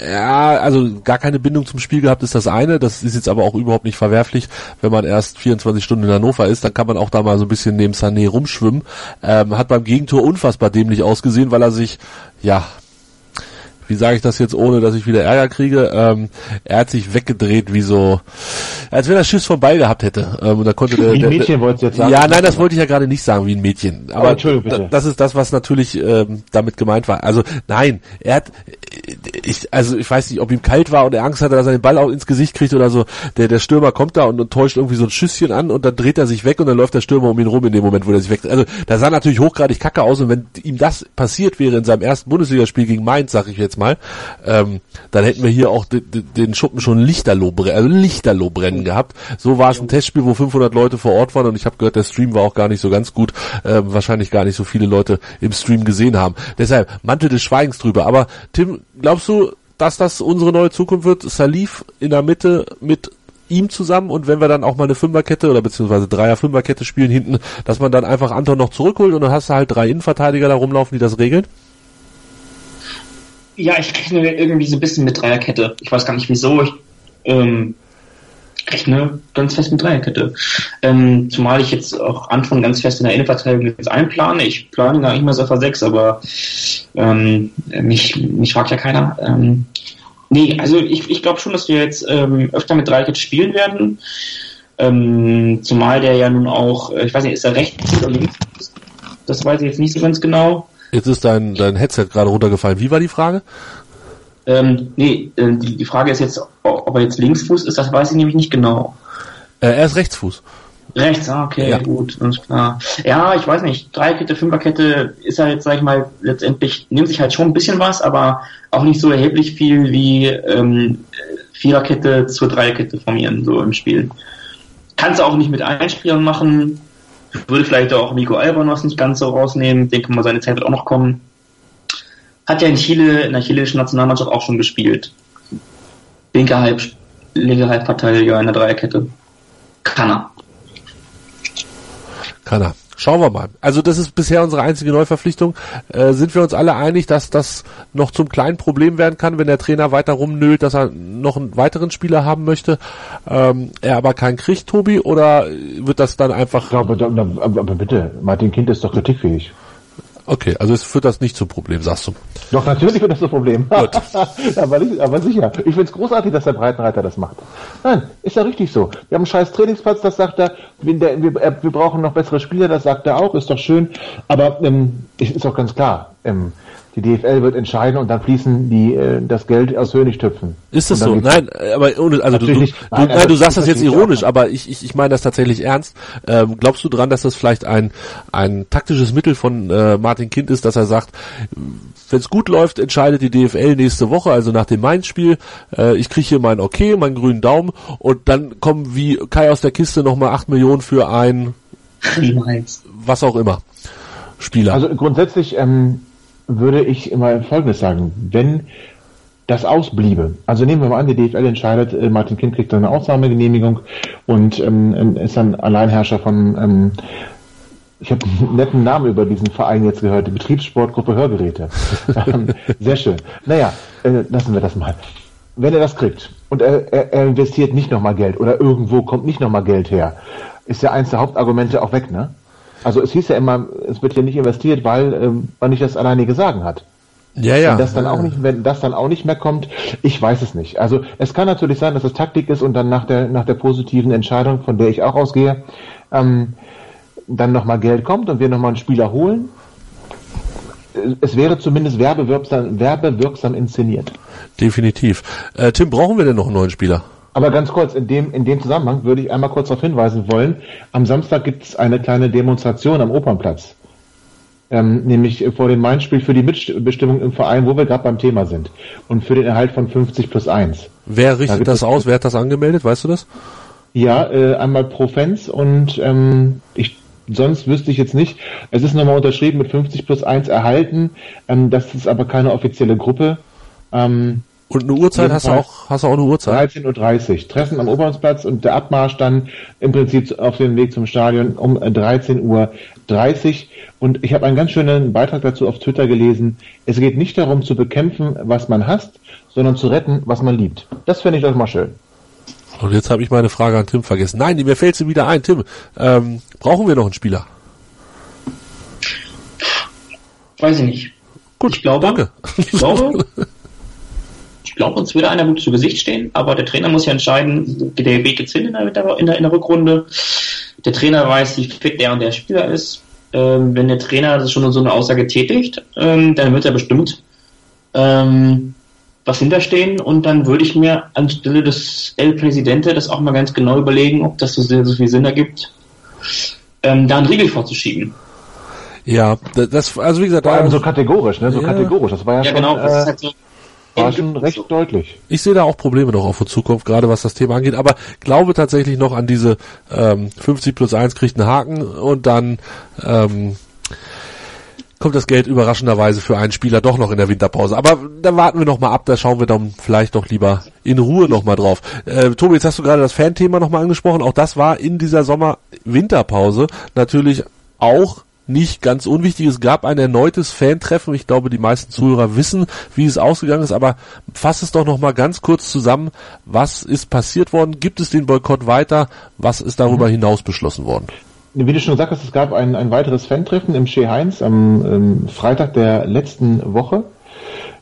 Speaker 1: ja, also gar keine Bindung zum Spiel gehabt ist das eine. Das ist jetzt aber auch überhaupt nicht verwerflich, wenn man erst 24 Stunden in Hannover ist. Dann kann man auch da mal so ein bisschen neben Sané rumschwimmen. Ähm, hat beim Gegentor unfassbar dämlich ausgesehen, weil er sich ja wie sage ich das jetzt, ohne dass ich wieder Ärger kriege, ähm, er hat sich weggedreht wie so, als wenn er Schiss vorbei gehabt hätte. Ähm, und da konnte der,
Speaker 3: wie ein Mädchen wolltest du jetzt sagen?
Speaker 1: Ja, nein, das wollte ich ja gerade nicht sagen, wie ein Mädchen. Aber, Aber bitte. das ist das, was natürlich ähm, damit gemeint war. Also nein, er hat, ich, also ich weiß nicht, ob ihm kalt war und er Angst hatte, dass er den Ball auch ins Gesicht kriegt oder so. Der, der Stürmer kommt da und, und täuscht irgendwie so ein Schüsschen an und dann dreht er sich weg und dann läuft der Stürmer um ihn rum in dem Moment, wo er sich weg. Also da sah natürlich hochgradig kacke aus und wenn ihm das passiert wäre in seinem ersten Bundesligaspiel gegen Mainz, sag ich jetzt mal, ähm, dann hätten wir hier auch den Schuppen schon Lichterloh, also Lichterloh brennen gehabt. So war es ein Testspiel, wo 500 Leute vor Ort waren und ich habe gehört, der Stream war auch gar nicht so ganz gut, äh, wahrscheinlich gar nicht so viele Leute im Stream gesehen haben. Deshalb Mantel des Schweigens drüber. Aber Tim, glaubst du, dass das unsere neue Zukunft wird? Salif in der Mitte mit ihm zusammen und wenn wir dann auch mal eine Fünferkette oder beziehungsweise Dreier-Fünferkette spielen hinten, dass man dann einfach Anton noch zurückholt und dann hast du halt drei Innenverteidiger da rumlaufen, die das regeln?
Speaker 2: Ja, ich rechne irgendwie so ein bisschen mit Dreierkette. Ich weiß gar nicht wieso. Ich ähm, rechne ganz fest mit Dreierkette. Ähm, zumal ich jetzt auch Anfang ganz fest in der Innenverteidigung jetzt einplane. Ich plane gar nicht mehr so auf 6, aber ähm, mich, mich fragt ja keiner. Ähm, nee, also ich, ich glaube schon, dass wir jetzt ähm, öfter mit Dreierkette spielen werden. Ähm, zumal der ja nun auch, äh, ich weiß nicht, ist er rechts oder links? Das weiß ich jetzt nicht so ganz genau.
Speaker 1: Jetzt ist dein, dein Headset gerade runtergefallen. Wie war die Frage?
Speaker 2: Ähm, nee, äh, die, die Frage ist jetzt, ob er jetzt Linksfuß ist, das weiß ich nämlich nicht genau.
Speaker 1: Äh, er ist Rechtsfuß.
Speaker 2: Rechts, ah, okay, ja. gut, alles klar. Ja, ich weiß nicht, Dreikette, Fünferkette ist halt, sag ich mal, letztendlich nimmt sich halt schon ein bisschen was, aber auch nicht so erheblich viel wie ähm, Viererkette zur Dreierkette formieren, so im Spiel. Kannst du auch nicht mit Einspielern machen, würde vielleicht auch Nico Albonos nicht ganz so rausnehmen. Denke mal, seine Zeit wird auch noch kommen. Hat ja in Chile, in der chilenischen Nationalmannschaft auch schon gespielt. Linke Halb, linke Halbverteidiger in der Dreierkette. Kann er.
Speaker 1: Kann er. Schauen wir mal. Also das ist bisher unsere einzige Neuverpflichtung. Äh, sind wir uns alle einig, dass das noch zum kleinen Problem werden kann, wenn der Trainer weiter rumnölt, dass er noch einen weiteren Spieler haben möchte, ähm, er aber keinen kriegt, Tobi, oder wird das dann einfach...
Speaker 3: Ja, aber, aber, aber bitte, Martin Kind ist doch kritikfähig.
Speaker 1: Okay, also es führt das nicht zum Problem, sagst du.
Speaker 3: Doch, natürlich wird das zum Problem. aber, aber sicher. Ich finde es großartig, dass der Breitenreiter das macht. Nein, ist ja richtig so. Wir haben einen scheiß Trainingsplatz, das sagt er. Wir, wir, wir brauchen noch bessere Spieler, das sagt er auch, ist doch schön. Aber ähm, ist auch ganz klar. Ähm, die DFL wird entscheiden und dann fließen die äh, das Geld aus Hönigtöpfen.
Speaker 1: Ist das so? Nein, aber ohne, also du, du, nein, du, nein, du sagst das jetzt ironisch, aber ich, ich, ich meine das tatsächlich ernst. Ähm, glaubst du dran, dass das vielleicht ein ein taktisches Mittel von äh, Martin Kind ist, dass er sagt, wenn es gut läuft, entscheidet die DFL nächste Woche, also nach dem Mainz-Spiel. Äh, ich kriege hier mein Okay, meinen grünen Daumen und dann kommen wie Kai aus der Kiste nochmal acht Millionen für ein was auch immer. Spieler.
Speaker 3: Also grundsätzlich ähm, würde ich immer Folgendes sagen. Wenn das ausbliebe, also nehmen wir mal an, die DFL entscheidet, äh, Martin Kind kriegt eine Ausnahmegenehmigung und ähm, ist dann Alleinherrscher von, ähm, ich habe einen netten Namen über diesen Verein jetzt gehört, die Betriebssportgruppe Hörgeräte. Ähm, sehr schön. Naja, äh, lassen wir das mal. Wenn er das kriegt und er, er, er investiert nicht nochmal Geld oder irgendwo kommt nicht nochmal Geld her, ist ja eins der Hauptargumente auch weg, ne? Also es hieß ja immer, es wird hier nicht investiert, weil ähm, man nicht das alleinige Sagen hat.
Speaker 1: Ja, ja.
Speaker 3: Wenn das dann auch nicht, wenn das dann auch nicht mehr kommt, ich weiß es nicht. Also es kann natürlich sein, dass es Taktik ist und dann nach der nach der positiven Entscheidung, von der ich auch ausgehe, ähm, dann nochmal Geld kommt und wir nochmal einen Spieler holen. Es wäre zumindest werbewirksam, werbewirksam inszeniert.
Speaker 1: Definitiv. Äh, Tim, brauchen wir denn noch einen neuen Spieler?
Speaker 3: Aber ganz kurz, in dem, in dem Zusammenhang würde ich einmal kurz darauf hinweisen wollen, am Samstag gibt es eine kleine Demonstration am Opernplatz. ähm, nämlich vor dem Main-Spiel für die Mitbestimmung im Verein, wo wir gerade beim Thema sind und für den Erhalt von 50 plus 1.
Speaker 1: Wer richtet da das aus? Wer hat das angemeldet? Weißt du das?
Speaker 3: Ja, äh, einmal pro Fans und ähm, ich sonst wüsste ich jetzt nicht. Es ist nochmal unterschrieben mit 50 plus 1 erhalten. Ähm, das ist aber keine offizielle Gruppe.
Speaker 1: Ähm, und eine Uhrzeit hast du auch, hast du auch eine Uhrzeit?
Speaker 3: 13.30 Uhr. Treffen am Oberhausplatz und der Abmarsch dann im Prinzip auf dem Weg zum Stadion um 13.30 Uhr. Und ich habe einen ganz schönen Beitrag dazu auf Twitter gelesen. Es geht nicht darum zu bekämpfen, was man hasst, sondern zu retten, was man liebt. Das finde ich doch mal schön.
Speaker 1: Und jetzt habe ich meine Frage an Tim vergessen. Nein, mir fällt sie wieder ein. Tim, ähm, brauchen wir noch einen Spieler?
Speaker 2: Weiß ich nicht.
Speaker 1: Gut, ich glaube, danke.
Speaker 2: Ich glaube, glaube, uns würde einer gut zu Gesicht stehen, aber der Trainer muss ja entscheiden, der Weg jetzt hin in der, in der, in der Rückrunde. Der Trainer weiß, wie fit der und der Spieler ist. Ähm, wenn der Trainer schon so eine Aussage tätigt, ähm, dann wird er bestimmt ähm, was hinterstehen und dann würde ich mir anstelle des El Presidente das auch mal ganz genau überlegen, ob das so, sehr, so viel Sinn ergibt, ähm, da einen Riegel vorzuschieben.
Speaker 1: Ja, das, also wie gesagt,
Speaker 3: vor allem so kategorisch, ne, so ja. kategorisch, das war ja, ja schon, genau, das äh, ist halt so, war schon recht so. deutlich.
Speaker 1: Ich sehe da auch Probleme noch auf der Zukunft, gerade was das Thema angeht, aber glaube tatsächlich noch an diese ähm, 50 plus 1 kriegt einen Haken und dann ähm, kommt das Geld überraschenderweise für einen Spieler doch noch in der Winterpause. Aber da warten wir noch mal ab, da schauen wir dann vielleicht doch lieber in Ruhe noch mal drauf. Äh, Tobi, jetzt hast du gerade das Fan-Thema noch mal angesprochen. Auch das war in dieser Sommer-Winterpause natürlich auch nicht ganz unwichtig. Es gab ein erneutes Fan-Treffen. Ich glaube, die meisten Zuhörer wissen, wie es ausgegangen ist. Aber fass es doch noch mal ganz kurz zusammen. Was ist passiert worden? Gibt es den Boykott weiter? Was ist darüber hinaus beschlossen worden?
Speaker 3: wie du schon gesagt hast, es gab ein, ein weiteres Fan-Treffen im Shea Heinz am ähm, Freitag der letzten Woche.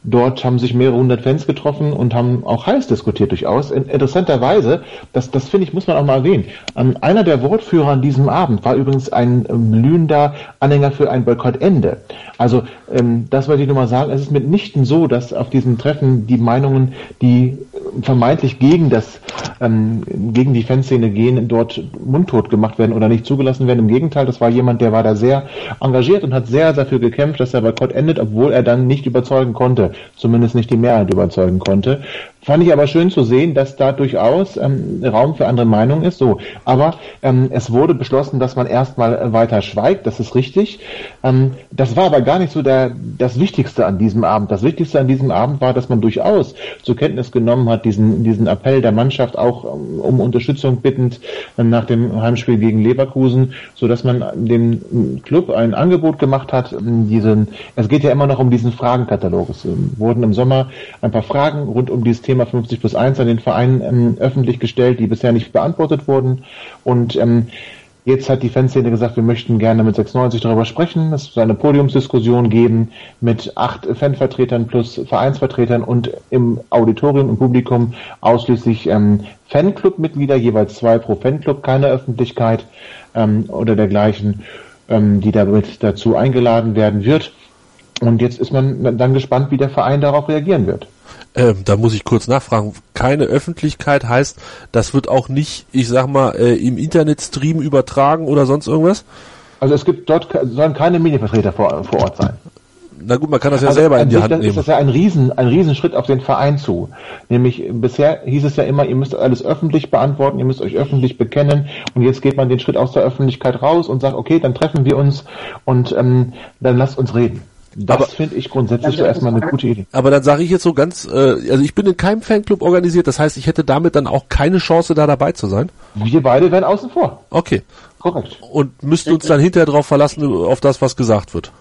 Speaker 3: Dort haben sich mehrere hundert Fans getroffen und haben auch heiß diskutiert durchaus. Interessanterweise, das, das finde ich, muss man auch mal erwähnen. Ähm, einer der Wortführer an diesem Abend war übrigens ein blühender Anhänger für ein Boykottende. Also ähm, das wollte ich nur mal sagen. Es ist mitnichten so, dass auf diesem Treffen die Meinungen, die vermeintlich gegen das ähm, gegen die Fanszene gehen, dort mundtot gemacht werden oder nicht zugelassen werden. Im Gegenteil, das war jemand, der war da sehr engagiert und hat sehr dafür gekämpft, dass der Boykott endet, obwohl er dann nicht überzeugen konnte, zumindest nicht die Mehrheit überzeugen konnte. Fand ich aber schön zu sehen, dass da durchaus ähm, Raum für andere Meinungen ist. So, aber ähm, es wurde beschlossen, dass man erstmal weiter schweigt. Das ist richtig. Ähm, das war aber gar nicht so der, das Wichtigste an diesem Abend. Das Wichtigste an diesem Abend war, dass man durchaus zur Kenntnis genommen hat, diesen, diesen Appell der Mannschaft auch um, um Unterstützung bittend nach dem Heimspiel gegen Leverkusen, so dass man dem Club ein Angebot gemacht hat. Diesen, es geht ja immer noch um diesen Fragenkatalog. Es ähm, wurden im Sommer ein paar Fragen rund um dieses Thema Thema 50 plus 1 an den Verein ähm, öffentlich gestellt, die bisher nicht beantwortet wurden. Und ähm, Jetzt hat die Fanszene gesagt, wir möchten gerne mit 96 darüber sprechen. Es soll eine Podiumsdiskussion geben mit acht Fanvertretern plus Vereinsvertretern und im Auditorium, im Publikum ausschließlich ähm, Fanclub-Mitglieder, jeweils zwei pro Fanclub, keine Öffentlichkeit ähm, oder dergleichen, ähm, die damit dazu eingeladen werden wird. Und jetzt ist man dann gespannt, wie der Verein darauf reagieren wird.
Speaker 1: Ähm, da muss ich kurz nachfragen. Keine Öffentlichkeit heißt, das wird auch nicht, ich sag mal, äh, im Internetstream übertragen oder sonst irgendwas?
Speaker 3: Also es gibt dort sollen keine Medienvertreter vor, vor Ort sein.
Speaker 1: Na gut, man kann das ja also selber in die Hand
Speaker 3: nehmen.
Speaker 1: Ist
Speaker 3: das ja ein Riesen, ein Riesenschritt auf den Verein zu. Nämlich bisher hieß es ja immer, ihr müsst alles öffentlich beantworten, ihr müsst euch öffentlich bekennen und jetzt geht man den Schritt aus der Öffentlichkeit raus und sagt, okay, dann treffen wir uns und ähm, dann lasst uns reden. Das finde ich grundsätzlich so erstmal eine gute Idee.
Speaker 1: Aber dann sage ich jetzt so ganz, äh, also ich bin in keinem Fanclub organisiert, das heißt, ich hätte damit dann auch keine Chance, da dabei zu sein.
Speaker 3: Wir beide wären außen vor.
Speaker 1: Okay. Korrekt. Und müssten uns dann hinterher darauf verlassen, auf das, was gesagt wird.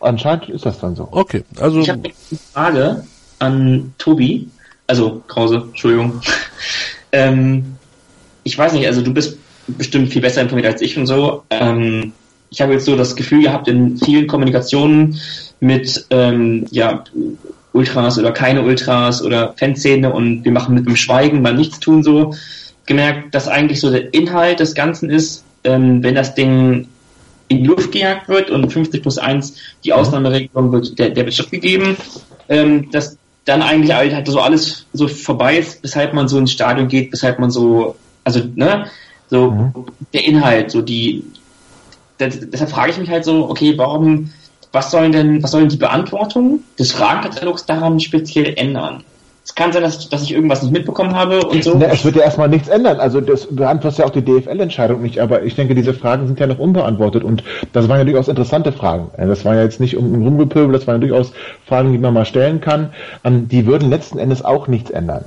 Speaker 3: Anscheinend ist das dann so.
Speaker 1: Okay, also.
Speaker 2: Ich habe eine Frage an Tobi, also Krause, Entschuldigung. ähm, ich weiß nicht, also du bist bestimmt viel besser informiert als ich und so. Ähm, ich habe jetzt so das Gefühl gehabt, in vielen Kommunikationen mit ähm, ja, Ultras oder keine Ultras oder Fanszene und wir machen mit dem Schweigen mal nichts tun so, gemerkt, dass eigentlich so der Inhalt des Ganzen ist, ähm, wenn das Ding in die Luft gejagt wird und 50 plus 1 die mhm. Ausnahmeregelung wird, der, der wird stattgegeben, ähm, dass dann eigentlich halt so alles so vorbei ist, weshalb man so ins Stadion geht, weshalb man so, also, ne, so mhm. der Inhalt, so die, deshalb frage ich mich halt so, okay, warum, was sollen denn, was sollen die Beantwortung des Fragenkatalogs daran speziell ändern? Es kann sein, dass ich, dass ich irgendwas nicht mitbekommen habe und so.
Speaker 3: Na, es wird ja erstmal nichts ändern. Also das beantwortet ja auch die DFL-Entscheidung nicht, aber ich denke, diese Fragen sind ja noch unbeantwortet und das waren ja durchaus interessante Fragen. Das war ja jetzt nicht um Rumgepöbel, das waren ja durchaus Fragen, die man mal stellen kann. Ähm, die würden letzten Endes auch nichts ändern.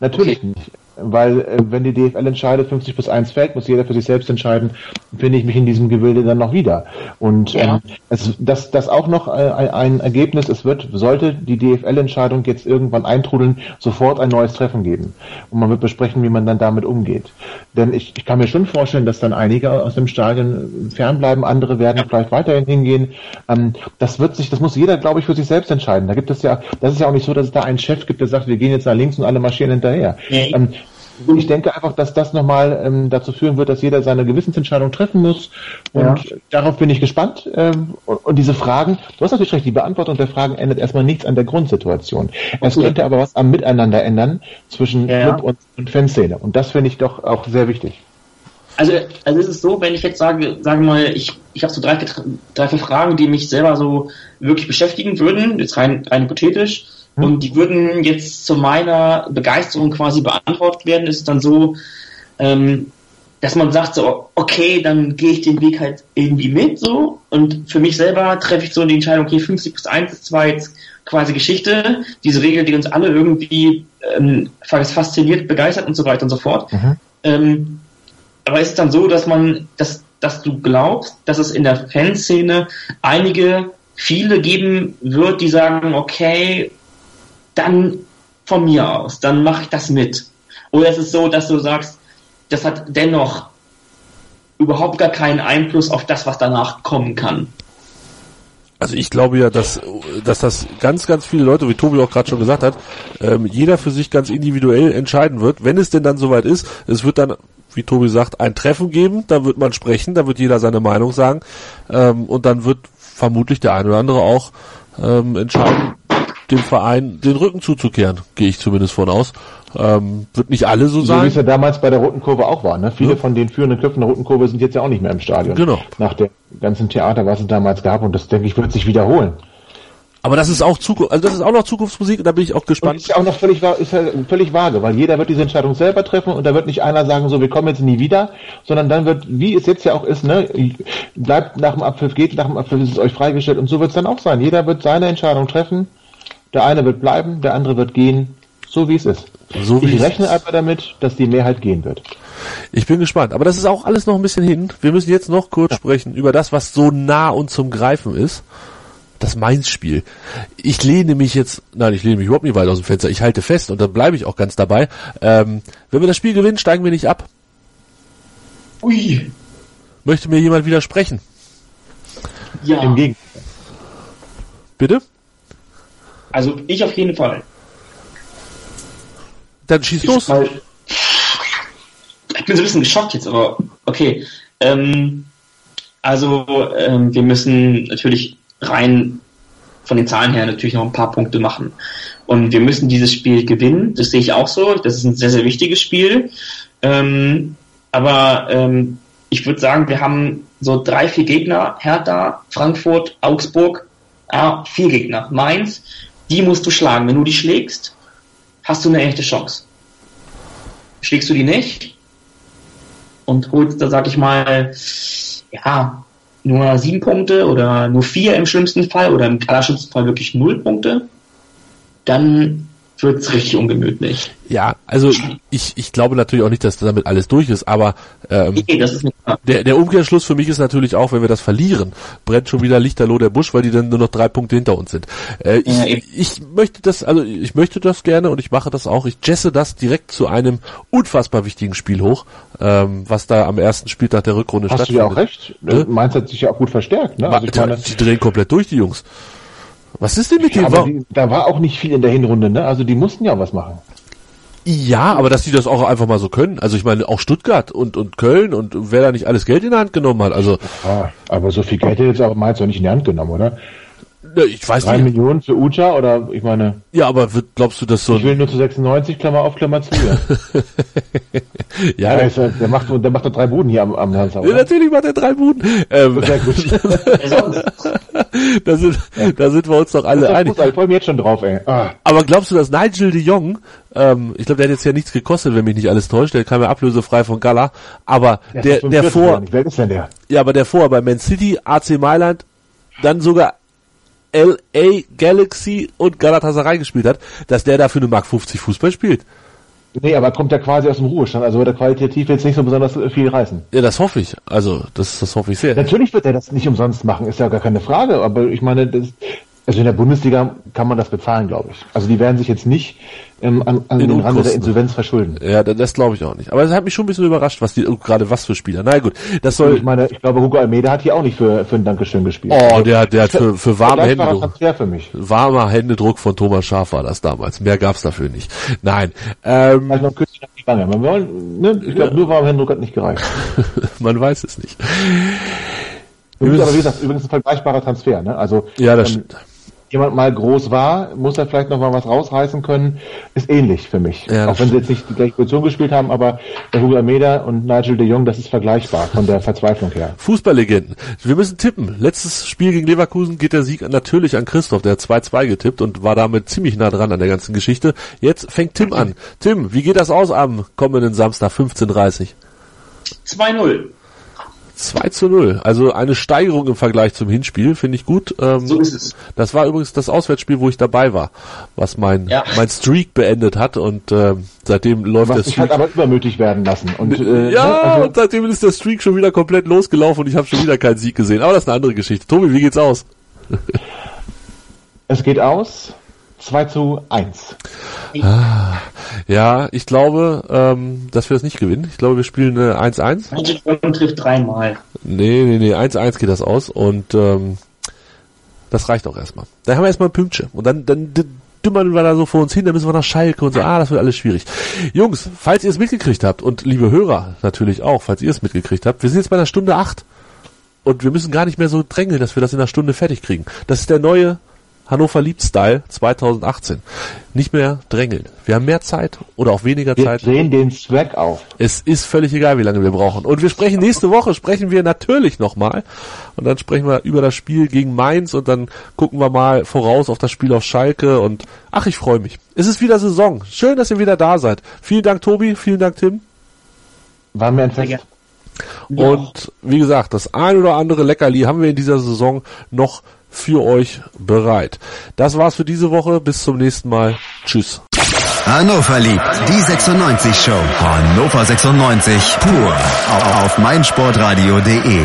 Speaker 3: Natürlich okay. nicht weil äh, wenn die DFL entscheidet, 50 plus 1 fällt, muss jeder für sich selbst entscheiden, finde ich mich in diesem Gewilde dann noch wieder. Und ja. ähm, es, das, das auch noch äh, ein Ergebnis, es wird, sollte die DFL-Entscheidung jetzt irgendwann eintrudeln, sofort ein neues Treffen geben. Und man wird besprechen, wie man dann damit umgeht. Denn ich, ich kann mir schon vorstellen, dass dann einige aus dem Stadion fernbleiben, andere werden ja. vielleicht weiterhin hingehen. Ähm, das wird sich, das muss jeder, glaube ich, für sich selbst entscheiden. Da gibt es ja, das ist ja auch nicht so, dass es da einen Chef gibt, der sagt, wir gehen jetzt nach links und alle marschieren hinterher. Nee. Ähm, und ich denke einfach, dass das nochmal ähm, dazu führen wird, dass jeder seine Gewissensentscheidung treffen muss. Und ja. darauf bin ich gespannt. Ähm, und, und, diese Fragen, du hast natürlich recht, die Beantwortung der Fragen ändert erstmal nichts an der Grundsituation. Es okay. könnte aber was am Miteinander ändern zwischen ja. Club und, und Fanszene. Und das finde ich doch auch sehr wichtig.
Speaker 2: Also, also ist es so, wenn ich jetzt sage, sagen wir mal, ich, ich habe so drei, drei, vier Fragen, die mich selber so wirklich beschäftigen würden, jetzt rein, rein hypothetisch, hm. Und die würden jetzt zu meiner Begeisterung quasi beantwortet werden. Ist es dann so, ähm, dass man sagt so, okay, dann gehe ich den Weg halt irgendwie mit so und für mich selber treffe ich so die Entscheidung, okay, 50 plus 1 ist zwar jetzt quasi Geschichte, diese Regel, die uns alle irgendwie ähm, fasziniert, begeistert und so weiter und so fort. Mhm. Ähm, aber ist es dann so, dass man, dass, dass du glaubst, dass es in der Fanszene einige, viele geben wird, die sagen, okay, dann von mir aus, dann mache ich das mit. Oder ist es so, dass du sagst, das hat dennoch überhaupt gar keinen Einfluss auf das, was danach kommen kann.
Speaker 1: Also ich glaube ja, dass, dass das ganz, ganz viele Leute, wie Tobi auch gerade schon gesagt hat, ähm, jeder für sich ganz individuell entscheiden wird, wenn es denn dann soweit ist. Es wird dann, wie Tobi sagt, ein Treffen geben, da wird man sprechen, da wird jeder seine Meinung sagen ähm, und dann wird vermutlich der eine oder andere auch ähm, entscheiden, dem Verein den Rücken zuzukehren, gehe ich zumindest von aus. Ähm, wird nicht alle so, so sein.
Speaker 3: So wie es ja damals bei der Roten Kurve auch war. Ne? Viele ja. von den führenden Köpfen der Roten Kurve sind jetzt ja auch nicht mehr im Stadion.
Speaker 1: Genau.
Speaker 3: Nach dem ganzen Theater, was es damals gab. Und das, denke ich, wird sich wiederholen.
Speaker 1: Aber das ist auch Zukunft, also das ist auch noch Zukunftsmusik und da bin ich auch gespannt. Und
Speaker 3: ist ja auch noch völlig, ist ja völlig vage, weil jeder wird diese Entscheidung selber treffen und da wird nicht einer sagen, so, wir kommen jetzt nie wieder, sondern dann wird, wie es jetzt ja auch ist, ne, bleibt nach dem Abpfiff, geht nach dem Abpfiff, ist es euch freigestellt und so wird es dann auch sein. Jeder wird seine Entscheidung treffen der eine wird bleiben, der andere wird gehen, so wie es ist. So wie ich rechne ist. aber damit, dass die Mehrheit gehen wird.
Speaker 1: Ich bin gespannt. Aber das ist auch alles noch ein bisschen hin. Wir müssen jetzt noch kurz ja. sprechen über das, was so nah und zum Greifen ist. Das Mainz-Spiel. Ich lehne mich jetzt, nein, ich lehne mich überhaupt nicht weit aus dem Fenster. Ich halte fest und da bleibe ich auch ganz dabei. Ähm, wenn wir das Spiel gewinnen, steigen wir nicht ab. Ui. Möchte mir jemand widersprechen?
Speaker 2: Ja. Im Gegenteil.
Speaker 1: Bitte?
Speaker 2: Also ich auf jeden Fall.
Speaker 1: Dann schieß los. Mal,
Speaker 2: ich bin so ein bisschen geschockt jetzt, aber okay. Ähm, also ähm, wir müssen natürlich rein von den Zahlen her natürlich noch ein paar Punkte machen. Und wir müssen dieses Spiel gewinnen. Das sehe ich auch so. Das ist ein sehr, sehr wichtiges Spiel. Ähm, aber ähm, ich würde sagen, wir haben so drei, vier Gegner. Hertha, Frankfurt, Augsburg. Ah, vier Gegner. Mainz die musst du schlagen. Wenn du die schlägst, hast du eine echte Chance. Schlägst du die nicht und holst da, sag ich mal, ja, nur sieben Punkte oder nur vier im schlimmsten Fall oder im allerschlimmsten Fall wirklich null Punkte, dann wird's richtig ungemütlich.
Speaker 1: Ja, also ich, ich glaube natürlich auch nicht, dass damit alles durch ist, aber ähm, nee, das ist nicht der, der Umkehrschluss für mich ist natürlich auch, wenn wir das verlieren, brennt schon wieder Lichterloh der Busch, weil die dann nur noch drei Punkte hinter uns sind. Äh, ich, ja, ich möchte das, also ich möchte das gerne und ich mache das auch. Ich jesse das direkt zu einem unfassbar wichtigen Spiel hoch, ähm, was da am ersten Spieltag der Rückrunde
Speaker 3: Hast stattfindet. Hast du ja auch recht. Ne? Mainz hat sich ja auch gut verstärkt. Ne?
Speaker 1: Also meine, die drehen komplett durch, die Jungs. Was ist denn mit
Speaker 3: ja, die, da war auch nicht viel in der Hinrunde, ne? Also die mussten ja was machen.
Speaker 1: Ja, aber dass die das auch einfach mal so können. Also ich meine, auch Stuttgart und, und Köln und wer da nicht alles Geld in der Hand genommen hat. Also
Speaker 3: ja, aber so viel Geld hätte jetzt auch Mainz auch nicht in die Hand genommen, oder?
Speaker 1: Ich weiß
Speaker 3: Drei
Speaker 1: nicht.
Speaker 3: Millionen für Ucha oder ich meine,
Speaker 1: Ja, aber wird, glaubst du, dass so
Speaker 3: ich will nur zu 96, Klammer auf, Klammer zu. Ja,
Speaker 1: ja,
Speaker 3: der, ist, der macht der macht doch drei Buden hier am, am Hansa,
Speaker 1: ja, natürlich macht er drei Buden. Ähm,
Speaker 3: Sehr gut.
Speaker 2: Wer
Speaker 1: da, sind, da sind wir uns doch alle einig.
Speaker 3: ich freue mich jetzt schon drauf, ey. Ah.
Speaker 1: Aber glaubst du, dass Nigel de Jong, ähm, ich glaube, der hat jetzt ja nichts gekostet, wenn mich nicht alles täuscht, der kam ja ablösefrei von Gala, aber
Speaker 3: Der
Speaker 1: der, der
Speaker 3: 45
Speaker 1: vor,
Speaker 3: alt ist denn der?
Speaker 1: ja, aber der vor bei Man City, AC Mailand, dann sogar LA Galaxy und Galatasaray gespielt hat, dass der da für eine Mark 50 Fußball spielt.
Speaker 3: Nee, aber kommt ja quasi aus dem Ruhestand, also wird er qualitativ jetzt nicht so besonders viel reißen.
Speaker 1: Ja, das hoffe ich. Also, das, das hoffe ich sehr.
Speaker 3: Natürlich wird er das nicht umsonst machen, ist ja gar keine Frage, aber ich meine, das, also in der Bundesliga kann man das bezahlen, glaube ich. Also die werden sich jetzt nicht ähm, an, an
Speaker 1: In
Speaker 3: den Rande der. Insolvenz verschulden.
Speaker 1: Ja, das, glaube ich auch nicht. Aber es hat mich schon ein bisschen überrascht, was die, gerade was für Spieler. Na gut, das soll,
Speaker 3: ich meine, ich glaube, Hugo Almeida hat hier auch nicht für, für ein Dankeschön gespielt.
Speaker 1: oh, der, der hat für, für warme Händedruck.
Speaker 3: Transfer für mich.
Speaker 1: Warmer Händedruck von Thomas Schaaf war das damals. Mehr gab's dafür nicht. Nein, ähm,
Speaker 3: Wange. Wir wollen, ne? Ich glaube, nur warmer Händedruck hat nicht gereicht.
Speaker 1: man weiß es nicht.
Speaker 3: Übrigens, aber wie gesagt, übrigens ein vergleichbarer Transfer, ne? Also,
Speaker 1: Ja, das
Speaker 3: ähm,
Speaker 1: stimmt.
Speaker 3: Jemand mal groß war, muss er vielleicht noch mal was rausreißen können, ist ähnlich für mich.
Speaker 1: Ja,
Speaker 3: Auch wenn sie jetzt nicht die gleiche Position gespielt haben, aber der Hugo Almeida und Nigel de Jong, das ist vergleichbar von der Verzweiflung her.
Speaker 1: Fußballlegenden. Wir müssen tippen. Letztes Spiel gegen Leverkusen geht der Sieg natürlich an Christoph, der hat 2-2 getippt und war damit ziemlich nah dran an der ganzen Geschichte. Jetzt fängt Tim an. Tim, wie geht das aus am kommenden Samstag 15.30
Speaker 2: 2-0.
Speaker 1: 2 zu 0. Also eine Steigerung im Vergleich zum Hinspiel, finde ich gut. Ähm,
Speaker 2: So ist es.
Speaker 1: Das war übrigens das Auswärtsspiel, wo ich dabei war, was mein,
Speaker 2: Ja.
Speaker 1: mein Streak beendet hat und ähm, seitdem läuft der
Speaker 3: Was sich halt
Speaker 1: Streak.
Speaker 3: aber übermütig werden lassen. Und, äh,
Speaker 1: ja,
Speaker 3: ne, also,
Speaker 1: und seitdem ist der Streak schon wieder komplett losgelaufen und ich habe schon wieder keinen Sieg gesehen. Aber das ist eine andere Geschichte. Tobi, wie geht's aus?
Speaker 3: es geht aus 2 zu 1.
Speaker 1: Ja, ich glaube, ähm, dass wir das nicht gewinnen. Ich glaube, wir spielen äh, 1-1.
Speaker 2: Nigel Jong trifft dreimal.
Speaker 1: Nee, nee, nee, 1-1 geht das aus und ähm, das reicht auch erstmal. Dann haben wir erstmal ein Pünktchen und dann, dann dümmern wir da so vor uns hin, dann müssen wir nach Schalke und so, ah, das wird alles schwierig. Jungs, falls ihr es mitgekriegt habt und liebe Hörer natürlich auch, falls ihr es mitgekriegt habt, wir sind jetzt bei einer Stunde acht und wir müssen gar nicht mehr so drängeln, dass wir das in einer Stunde fertig kriegen. Das ist der neue Hannover Liebt Style 2018. Nicht mehr drängeln. Wir haben mehr Zeit oder auch weniger
Speaker 3: Wir
Speaker 1: Zeit.
Speaker 3: drehen den Swag auf.
Speaker 1: Es ist völlig egal, wie lange wir brauchen. Und wir sprechen nächste Woche, sprechen wir natürlich nochmal. Und dann sprechen wir über das Spiel gegen Mainz und dann gucken wir mal voraus auf das Spiel auf Schalke und ach, ich freue mich. Es ist wieder Saison. Schön, dass ihr wieder da seid. Vielen Dank, Tobi. Vielen Dank, Tim.
Speaker 3: War mir ein Fest.
Speaker 1: Und wie gesagt, das ein oder andere Leckerli haben wir in dieser Saison noch für euch bereit. Das war's für diese Woche. Bis zum nächsten Mal. Tschüss.
Speaker 5: Hannover liebt die 96 Show. Hannover 96 pur auf meinsportradio.de.